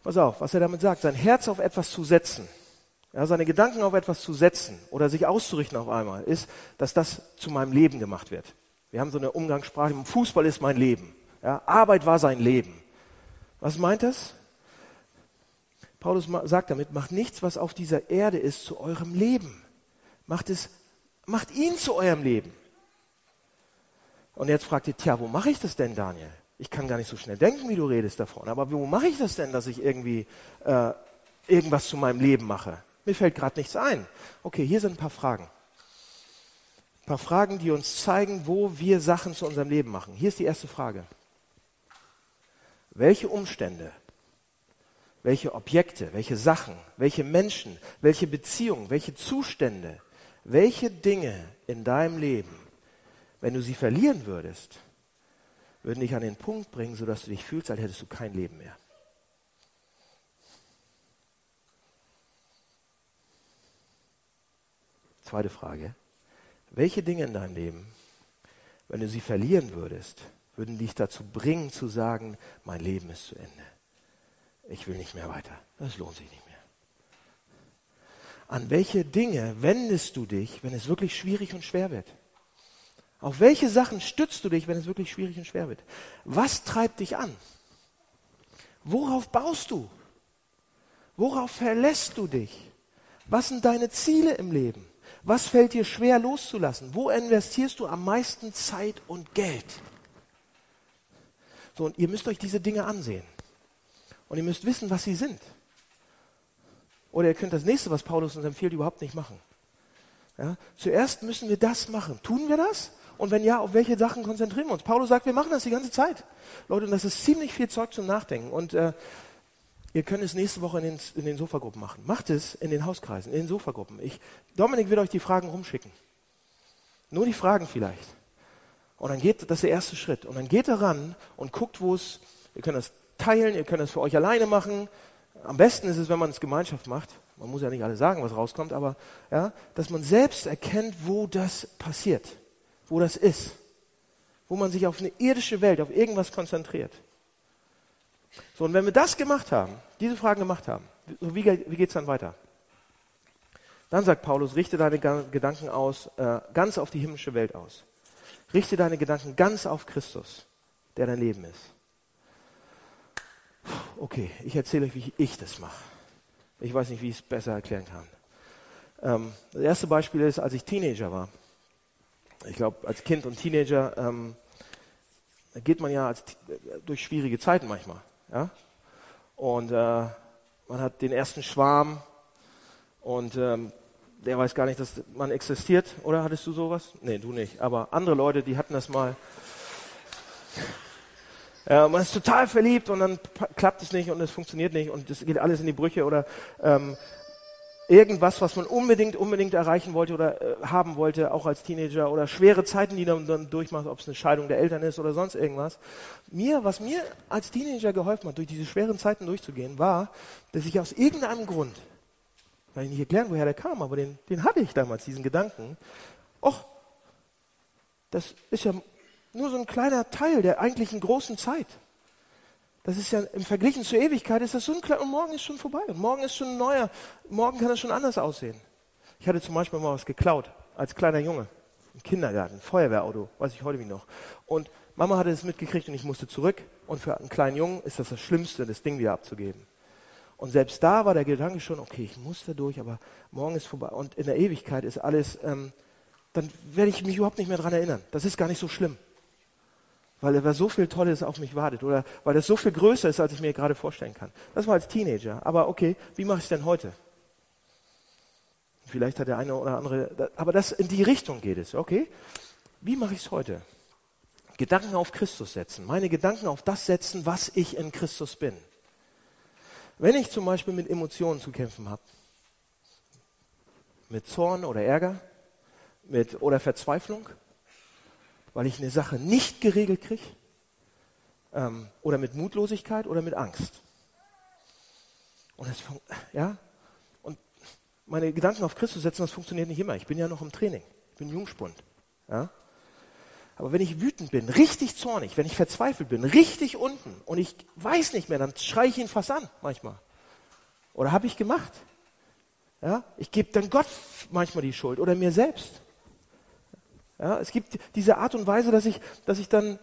Pass auf, was er damit sagt, sein Herz auf etwas zu setzen, ja, seine Gedanken auf etwas zu setzen oder sich auszurichten auf einmal, ist, dass das zu meinem Leben gemacht wird. Wir haben so eine Umgangssprache, Fußball ist mein Leben. Ja, Arbeit war sein Leben. Was meint das? Paulus sagt damit, macht nichts, was auf dieser Erde ist, zu eurem Leben. Macht es Macht ihn zu eurem Leben. Und jetzt fragt ihr, tja, wo mache ich das denn, Daniel? Ich kann gar nicht so schnell denken, wie du redest davon. Aber wo mache ich das denn, dass ich irgendwie äh, irgendwas zu meinem Leben mache? Mir fällt gerade nichts ein. Okay, hier sind ein paar Fragen. Ein paar Fragen, die uns zeigen, wo wir Sachen zu unserem Leben machen. Hier ist die erste Frage. Welche Umstände, welche Objekte, welche Sachen, welche Menschen, welche Beziehungen, welche Zustände welche Dinge in deinem Leben, wenn du sie verlieren würdest, würden dich an den Punkt bringen, sodass du dich fühlst, als hättest du kein Leben mehr. Zweite Frage. Welche Dinge in deinem Leben, wenn du sie verlieren würdest, würden dich dazu bringen zu sagen, mein Leben ist zu Ende. Ich will nicht mehr weiter. Das lohnt sich nicht mehr. An welche Dinge wendest du dich, wenn es wirklich schwierig und schwer wird? Auf welche Sachen stützt du dich, wenn es wirklich schwierig und schwer wird? Was treibt dich an? Worauf baust du? Worauf verlässt du dich? Was sind deine Ziele im Leben? Was fällt dir schwer loszulassen? Wo investierst du am meisten Zeit und Geld? So, und ihr müsst euch diese Dinge ansehen. Und ihr müsst wissen, was sie sind. Oder ihr könnt das nächste, was Paulus uns empfiehlt, überhaupt nicht machen. Ja? Zuerst müssen wir das machen. Tun wir das? Und wenn ja, auf welche Sachen konzentrieren wir uns? Paulus sagt, wir machen das die ganze Zeit. Leute, und das ist ziemlich viel Zeug zum Nachdenken. Und äh, ihr könnt es nächste Woche in den, in den Sofagruppen machen. Macht es in den Hauskreisen, in den Sofagruppen. Ich, Dominik wird euch die Fragen rumschicken. Nur die Fragen vielleicht. Und dann geht, das ist der erste Schritt. Und dann geht er ran und guckt, wo es, ihr könnt das teilen, ihr könnt das für euch alleine machen, am besten ist es, wenn man es Gemeinschaft macht. Man muss ja nicht alle sagen, was rauskommt, aber ja, dass man selbst erkennt, wo das passiert, wo das ist, wo man sich auf eine irdische Welt, auf irgendwas konzentriert. So, und wenn wir das gemacht haben, diese Fragen gemacht haben, wie, wie geht es dann weiter? Dann sagt Paulus, richte deine Gedanken aus, äh, ganz auf die himmlische Welt aus. Richte deine Gedanken ganz auf Christus, der dein Leben ist. Okay, ich erzähle euch, wie ich das mache. Ich weiß nicht, wie ich es besser erklären kann. Ähm, das erste Beispiel ist, als ich Teenager war. Ich glaube, als Kind und Teenager ähm, geht man ja als, durch schwierige Zeiten manchmal. Ja? Und äh, man hat den ersten Schwarm und ähm, der weiß gar nicht, dass man existiert. Oder hattest du sowas? Nee, du nicht. Aber andere Leute, die hatten das mal. Äh, man ist total verliebt und dann klappt es nicht und es funktioniert nicht und es geht alles in die Brüche oder ähm, irgendwas, was man unbedingt, unbedingt erreichen wollte oder äh, haben wollte, auch als Teenager oder schwere Zeiten, die man dann durchmacht, ob es eine Scheidung der Eltern ist oder sonst irgendwas. Mir, was mir als Teenager geholfen hat, durch diese schweren Zeiten durchzugehen, war, dass ich aus irgendeinem Grund, kann ich nicht erklären, woher der kam, aber den, den hatte ich damals, diesen Gedanken, ach, das ist ja nur so ein kleiner Teil der eigentlichen großen Zeit. Das ist ja im Verglichen zur Ewigkeit ist das so ein kleiner, und morgen ist schon vorbei. Und morgen ist schon ein neuer, morgen kann es schon anders aussehen. Ich hatte zum Beispiel mal was geklaut, als kleiner Junge. Im Kindergarten, Feuerwehrauto, weiß ich heute wie noch. Und Mama hatte es mitgekriegt und ich musste zurück. Und für einen kleinen Jungen ist das das Schlimmste, das Ding wieder abzugeben. Und selbst da war der Gedanke schon, okay, ich muss da durch, aber morgen ist vorbei. Und in der Ewigkeit ist alles ähm, dann werde ich mich überhaupt nicht mehr daran erinnern. Das ist gar nicht so schlimm. Weil da so viel Tolles auf mich wartet oder weil das so viel größer ist, als ich mir gerade vorstellen kann. Das war als Teenager. Aber okay, wie mache ich es denn heute? Vielleicht hat der eine oder andere, aber das in die Richtung geht es. Okay, wie mache ich es heute? Gedanken auf Christus setzen, meine Gedanken auf das setzen, was ich in Christus bin. Wenn ich zum Beispiel mit Emotionen zu kämpfen habe, mit Zorn oder Ärger, mit oder Verzweiflung, weil ich eine Sache nicht geregelt kriege, ähm, oder mit Mutlosigkeit oder mit Angst. Und das, ja, und meine Gedanken auf Christus setzen, das funktioniert nicht immer. Ich bin ja noch im Training. Ich bin Jungspund. Ja? Aber wenn ich wütend bin, richtig zornig, wenn ich verzweifelt bin, richtig unten und ich weiß nicht mehr, dann schreie ich ihn fast an manchmal. Oder habe ich gemacht? Ja, ich gebe dann Gott manchmal die Schuld oder mir selbst. Ja, es gibt diese Art und Weise, dass ich, dass ich dann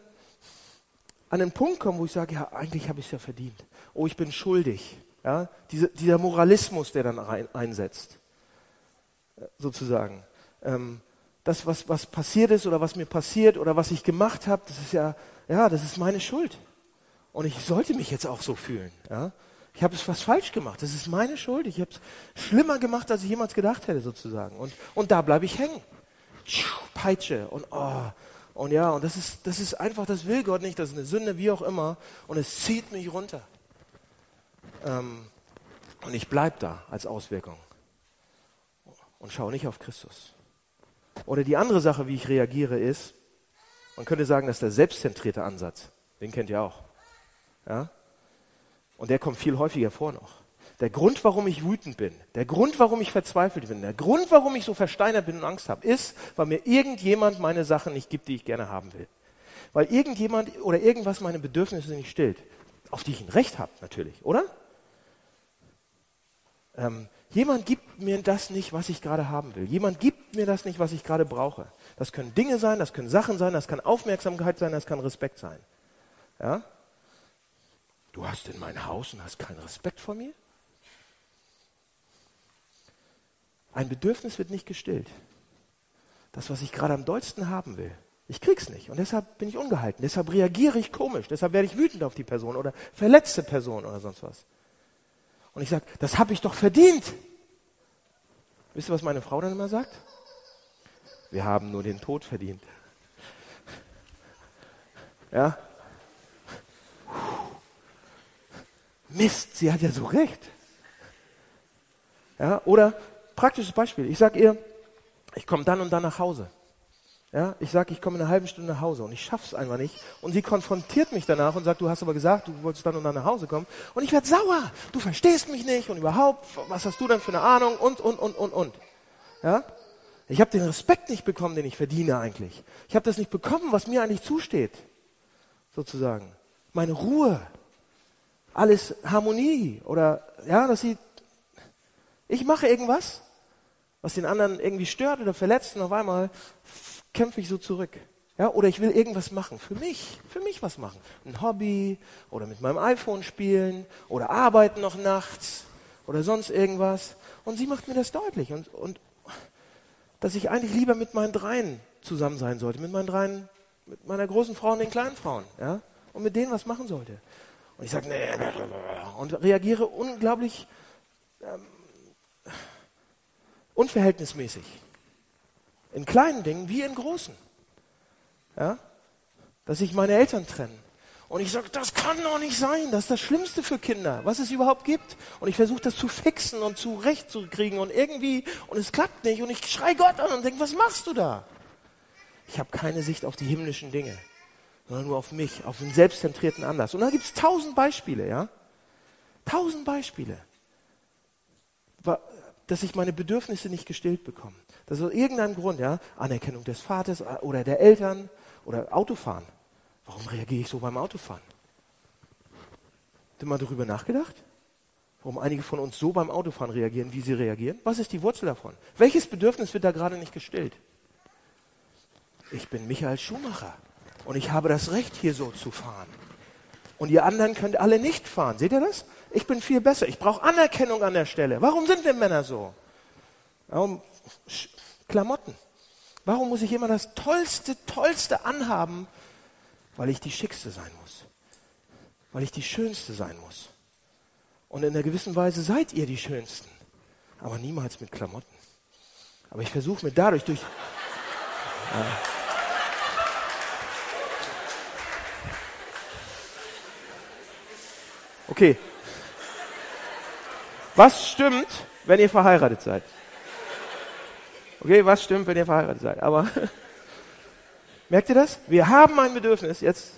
an einen Punkt komme, wo ich sage, ja, eigentlich habe ich es ja verdient. Oh, ich bin schuldig. Ja, diese, dieser Moralismus, der dann rein, einsetzt, sozusagen. Ähm, das, was, was passiert ist oder was mir passiert oder was ich gemacht habe, das ist ja, ja, das ist meine Schuld. Und ich sollte mich jetzt auch so fühlen. Ja? Ich habe es was falsch gemacht. Das ist meine Schuld. Ich habe es schlimmer gemacht, als ich jemals gedacht hätte, sozusagen. Und, und da bleibe ich hängen. Peitsche und oh. Und ja, und das ist, das ist einfach, das will Gott nicht, das ist eine Sünde, wie auch immer. Und es zieht mich runter. Ähm, und ich bleibe da als Auswirkung. Und schaue nicht auf Christus. Oder die andere Sache, wie ich reagiere, ist, man könnte sagen, das ist der selbstzentrierte Ansatz. Den kennt ihr auch. Ja? Und der kommt viel häufiger vor noch. Der Grund, warum ich wütend bin, der Grund, warum ich verzweifelt bin, der Grund, warum ich so versteinert bin und Angst habe, ist, weil mir irgendjemand meine Sachen nicht gibt, die ich gerne haben will. Weil irgendjemand oder irgendwas meine Bedürfnisse nicht stillt. Auf die ich ein Recht habe, natürlich, oder? Ähm, Jemand gibt mir das nicht, was ich gerade haben will. Jemand gibt mir das nicht, was ich gerade brauche. Das können Dinge sein, das können Sachen sein, das kann Aufmerksamkeit sein, das kann Respekt sein. Ja? Du hast in mein Haus und hast keinen Respekt vor mir? Ein Bedürfnis wird nicht gestillt. Das, was ich gerade am dollsten haben will. Ich krieg's nicht und deshalb bin ich ungehalten. Deshalb reagiere ich komisch. Deshalb werde ich wütend auf die Person oder verletzte Person oder sonst was. Und ich sage, das habe ich doch verdient. Wisst ihr, was meine Frau dann immer sagt? Wir haben nur den Tod verdient. Ja? Mist, sie hat ja so recht. Ja, oder praktisches Beispiel. Ich sage ihr, ich komme dann und dann nach Hause. Ja, ich sage, ich komme in einer halben Stunde nach Hause und ich schaff's einfach nicht. Und sie konfrontiert mich danach und sagt, du hast aber gesagt, du wolltest dann und dann nach Hause kommen. Und ich werde sauer. Du verstehst mich nicht und überhaupt, was hast du denn für eine Ahnung und, und, und, und, und. Ja? Ich habe den Respekt nicht bekommen, den ich verdiene eigentlich. Ich habe das nicht bekommen, was mir eigentlich zusteht. Sozusagen. Meine Ruhe. Alles Harmonie. Oder, ja, dass sie, ich mache irgendwas, was den anderen irgendwie stört oder verletzt und auf einmal kämpfe ich so zurück. Ja, oder ich will irgendwas machen, für mich, für mich was machen. Ein Hobby oder mit meinem iPhone spielen oder arbeiten noch nachts oder sonst irgendwas. Und sie macht mir das deutlich und, und dass ich eigentlich lieber mit meinen dreien zusammen sein sollte, mit meinen dreien, mit meiner großen Frau und den kleinen Frauen, ja, und mit denen was machen sollte. Und ich sage, nee, und reagiere unglaublich ähm, unverhältnismäßig. In kleinen Dingen wie in großen. Ja? Dass sich meine Eltern trennen. Und ich sage, das kann doch nicht sein. Das ist das Schlimmste für Kinder, was es überhaupt gibt. Und ich versuche das zu fixen und zurechtzukriegen und irgendwie, und es klappt nicht. Und ich schrei Gott an und denke, was machst du da? Ich habe keine Sicht auf die himmlischen Dinge, sondern nur auf mich, auf den selbstzentrierten Anlass. Und da gibt es tausend Beispiele, ja? Tausend Beispiele, dass ich meine Bedürfnisse nicht gestillt bekomme. Das ist aus irgendeinem Grund, ja, Anerkennung des Vaters äh, oder der Eltern oder Autofahren. Warum reagiere ich so beim Autofahren? Habt ihr mal darüber nachgedacht? Warum einige von uns so beim Autofahren reagieren, wie sie reagieren? Was ist die Wurzel davon? Welches Bedürfnis wird da gerade nicht gestillt? Ich bin Michael Schumacher und ich habe das Recht, hier so zu fahren. Und ihr anderen könnt alle nicht fahren. Seht ihr das? Ich bin viel besser. Ich brauche Anerkennung an der Stelle. Warum sind wir Männer so? Warum Klamotten. Warum muss ich immer das Tollste, Tollste anhaben? Weil ich die Schickste sein muss. Weil ich die Schönste sein muss. Und in einer gewissen Weise seid ihr die Schönsten. Aber niemals mit Klamotten. Aber ich versuche mir dadurch durch. Ja. Okay. Was stimmt, wenn ihr verheiratet seid? Okay, was stimmt, wenn ihr verheiratet seid? Aber merkt ihr das? Wir haben ein Bedürfnis jetzt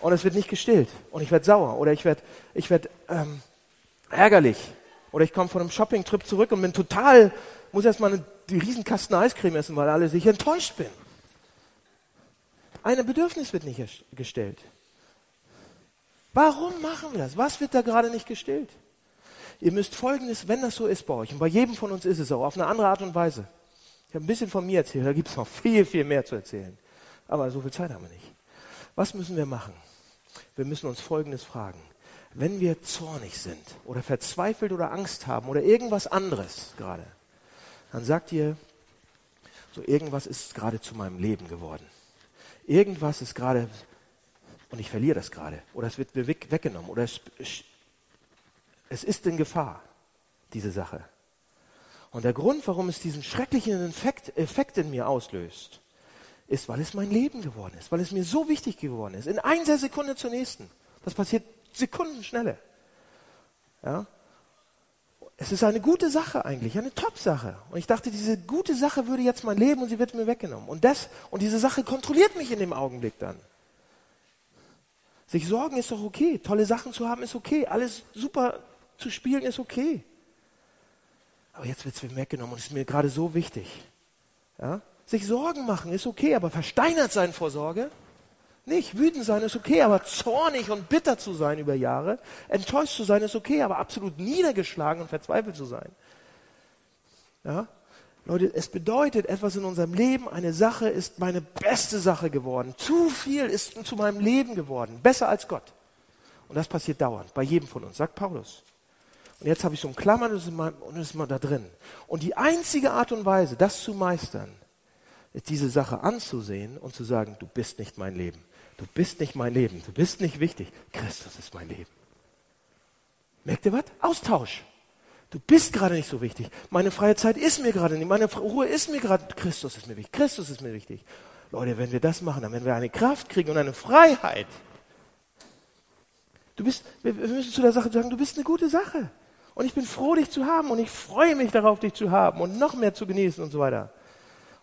und es wird nicht gestillt und ich werde sauer oder ich werde ich werd, ähm, ärgerlich oder ich komme von einem Shopping-Trip zurück und bin total, muss erstmal eine, die Riesenkasten Eiscreme essen, weil alle sich enttäuscht bin. Ein Bedürfnis wird nicht gestellt. Warum machen wir das? Was wird da gerade nicht gestillt? Ihr müsst Folgendes, wenn das so ist bei euch, und bei jedem von uns ist es so, auf eine andere Art und Weise. Ich habe ein bisschen von mir erzählt, da gibt es noch viel, viel mehr zu erzählen. Aber so viel Zeit haben wir nicht. Was müssen wir machen? Wir müssen uns Folgendes fragen. Wenn wir zornig sind oder verzweifelt oder Angst haben oder irgendwas anderes gerade, dann sagt ihr, so irgendwas ist gerade zu meinem Leben geworden. Irgendwas ist gerade, und ich verliere das gerade, oder es wird mir weggenommen, oder es es ist in Gefahr, diese Sache. Und der Grund, warum es diesen schrecklichen Effekt, Effekt in mir auslöst, ist, weil es mein Leben geworden ist, weil es mir so wichtig geworden ist. In einer Sekunde zur nächsten. Das passiert Sekundenschnelle. Ja? Es ist eine gute Sache eigentlich, eine Top-Sache. Und ich dachte, diese gute Sache würde jetzt mein Leben und sie wird mir weggenommen. Und das, und diese Sache kontrolliert mich in dem Augenblick dann. Sich sorgen ist doch okay. Tolle Sachen zu haben ist okay. Alles super zu spielen ist okay. Aber jetzt wird es mir weggenommen und ist mir gerade so wichtig. Ja? Sich Sorgen machen ist okay, aber versteinert sein vor Sorge? Nicht. Wütend sein ist okay, aber zornig und bitter zu sein über Jahre, enttäuscht zu sein ist okay, aber absolut niedergeschlagen und verzweifelt zu sein. Ja? Leute, es bedeutet etwas in unserem Leben, eine Sache ist meine beste Sache geworden. Zu viel ist zu meinem Leben geworden. Besser als Gott. Und das passiert dauernd, bei jedem von uns, sagt Paulus. Und jetzt habe ich so ein Klammern und ist mal da drin. Und die einzige Art und Weise, das zu meistern, ist diese Sache anzusehen und zu sagen, du bist nicht mein Leben. Du bist nicht mein Leben. Du bist nicht wichtig. Christus ist mein Leben. Merkt ihr was? Austausch. Du bist gerade nicht so wichtig. Meine freie Zeit ist mir gerade nicht. Meine Ruhe ist mir gerade. Christus ist mir wichtig. Christus ist mir wichtig. Leute, wenn wir das machen, dann werden wir eine Kraft kriegen und eine Freiheit. Du bist, wir müssen zu der Sache sagen, du bist eine gute Sache. Und ich bin froh, dich zu haben und ich freue mich darauf, dich zu haben und noch mehr zu genießen und so weiter.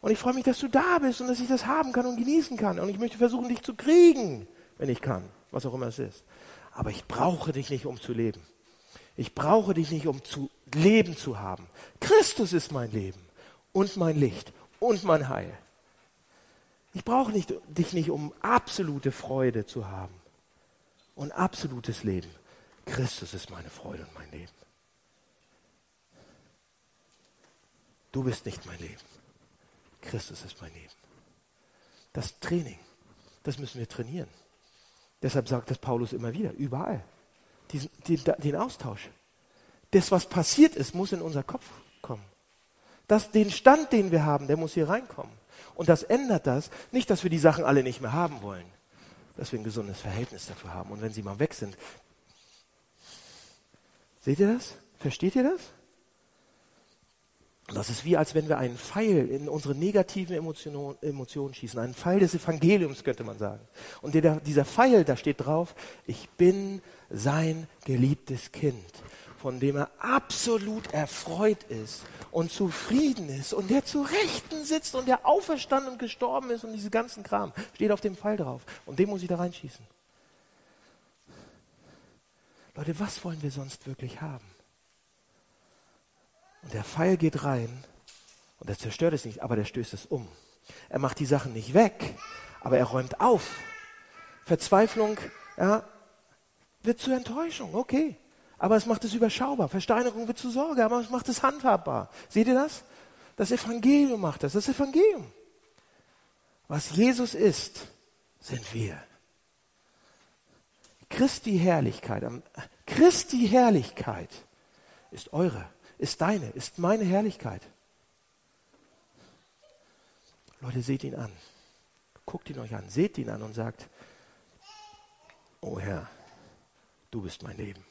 Und ich freue mich, dass du da bist und dass ich das haben kann und genießen kann. Und ich möchte versuchen, dich zu kriegen, wenn ich kann, was auch immer es ist. Aber ich brauche dich nicht, um zu leben. Ich brauche dich nicht, um zu Leben zu haben. Christus ist mein Leben und mein Licht und mein Heil. Ich brauche nicht, dich nicht, um absolute Freude zu haben und absolutes Leben. Christus ist meine Freude und mein Leben. Du bist nicht mein Leben. Christus ist mein Leben. Das Training, das müssen wir trainieren. Deshalb sagt das Paulus immer wieder, überall. Diesen, den, den Austausch. Das, was passiert ist, muss in unser Kopf kommen. Das, den Stand, den wir haben, der muss hier reinkommen. Und das ändert das. Nicht, dass wir die Sachen alle nicht mehr haben wollen. Dass wir ein gesundes Verhältnis dafür haben. Und wenn sie mal weg sind. Seht ihr das? Versteht ihr das? Das ist wie, als wenn wir einen Pfeil in unsere negativen Emotionen, Emotionen schießen. Einen Pfeil des Evangeliums, könnte man sagen. Und der, dieser Pfeil, da steht drauf, ich bin sein geliebtes Kind, von dem er absolut erfreut ist und zufrieden ist und der zu Rechten sitzt und der auferstanden und gestorben ist und diese ganzen Kram. Steht auf dem Pfeil drauf. Und den muss ich da reinschießen. Leute, was wollen wir sonst wirklich haben? Und der Pfeil geht rein und er zerstört es nicht, aber der stößt es um. Er macht die Sachen nicht weg, aber er räumt auf. Verzweiflung ja, wird zu Enttäuschung, okay. Aber es macht es überschaubar. Versteinerung wird zu Sorge, aber es macht es handhabbar. Seht ihr das? Das Evangelium macht das. Das Evangelium. Was Jesus ist, sind wir. Christi Herrlichkeit, Christi Herrlichkeit ist eure ist deine, ist meine Herrlichkeit. Leute, seht ihn an. Guckt ihn euch an, seht ihn an und sagt, oh Herr, du bist mein Leben.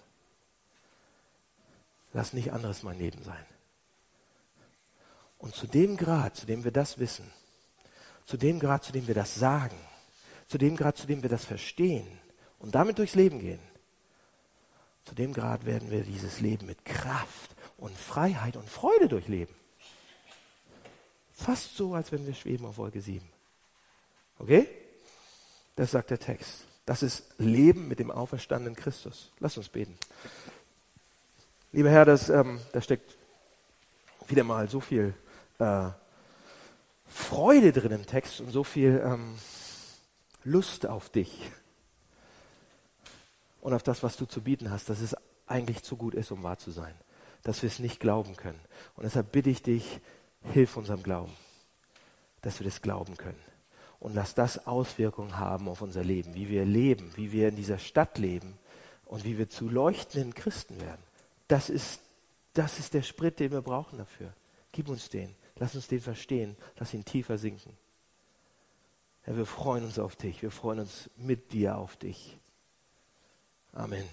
Lass nicht anderes mein Leben sein. Und zu dem Grad, zu dem wir das wissen, zu dem Grad, zu dem wir das sagen, zu dem Grad, zu dem wir das verstehen und damit durchs Leben gehen, zu dem Grad werden wir dieses Leben mit Kraft und Freiheit und Freude durchleben. Fast so, als wenn wir schweben auf Wolke 7. Okay? Das sagt der Text. Das ist Leben mit dem auferstandenen Christus. Lass uns beten. Lieber Herr, das, ähm, da steckt wieder mal so viel äh, Freude drin im Text und so viel ähm, Lust auf dich und auf das, was du zu bieten hast, dass es eigentlich zu gut ist, um wahr zu sein, dass wir es nicht glauben können. Und deshalb bitte ich dich, hilf unserem Glauben, dass wir das glauben können. Und lass das Auswirkungen haben auf unser Leben, wie wir leben, wie wir in dieser Stadt leben und wie wir zu leuchtenden Christen werden. Das ist, das ist der Sprit, den wir brauchen dafür. Gib uns den. Lass uns den verstehen. Lass ihn tiefer sinken. Herr, wir freuen uns auf dich. Wir freuen uns mit dir auf dich. Amen.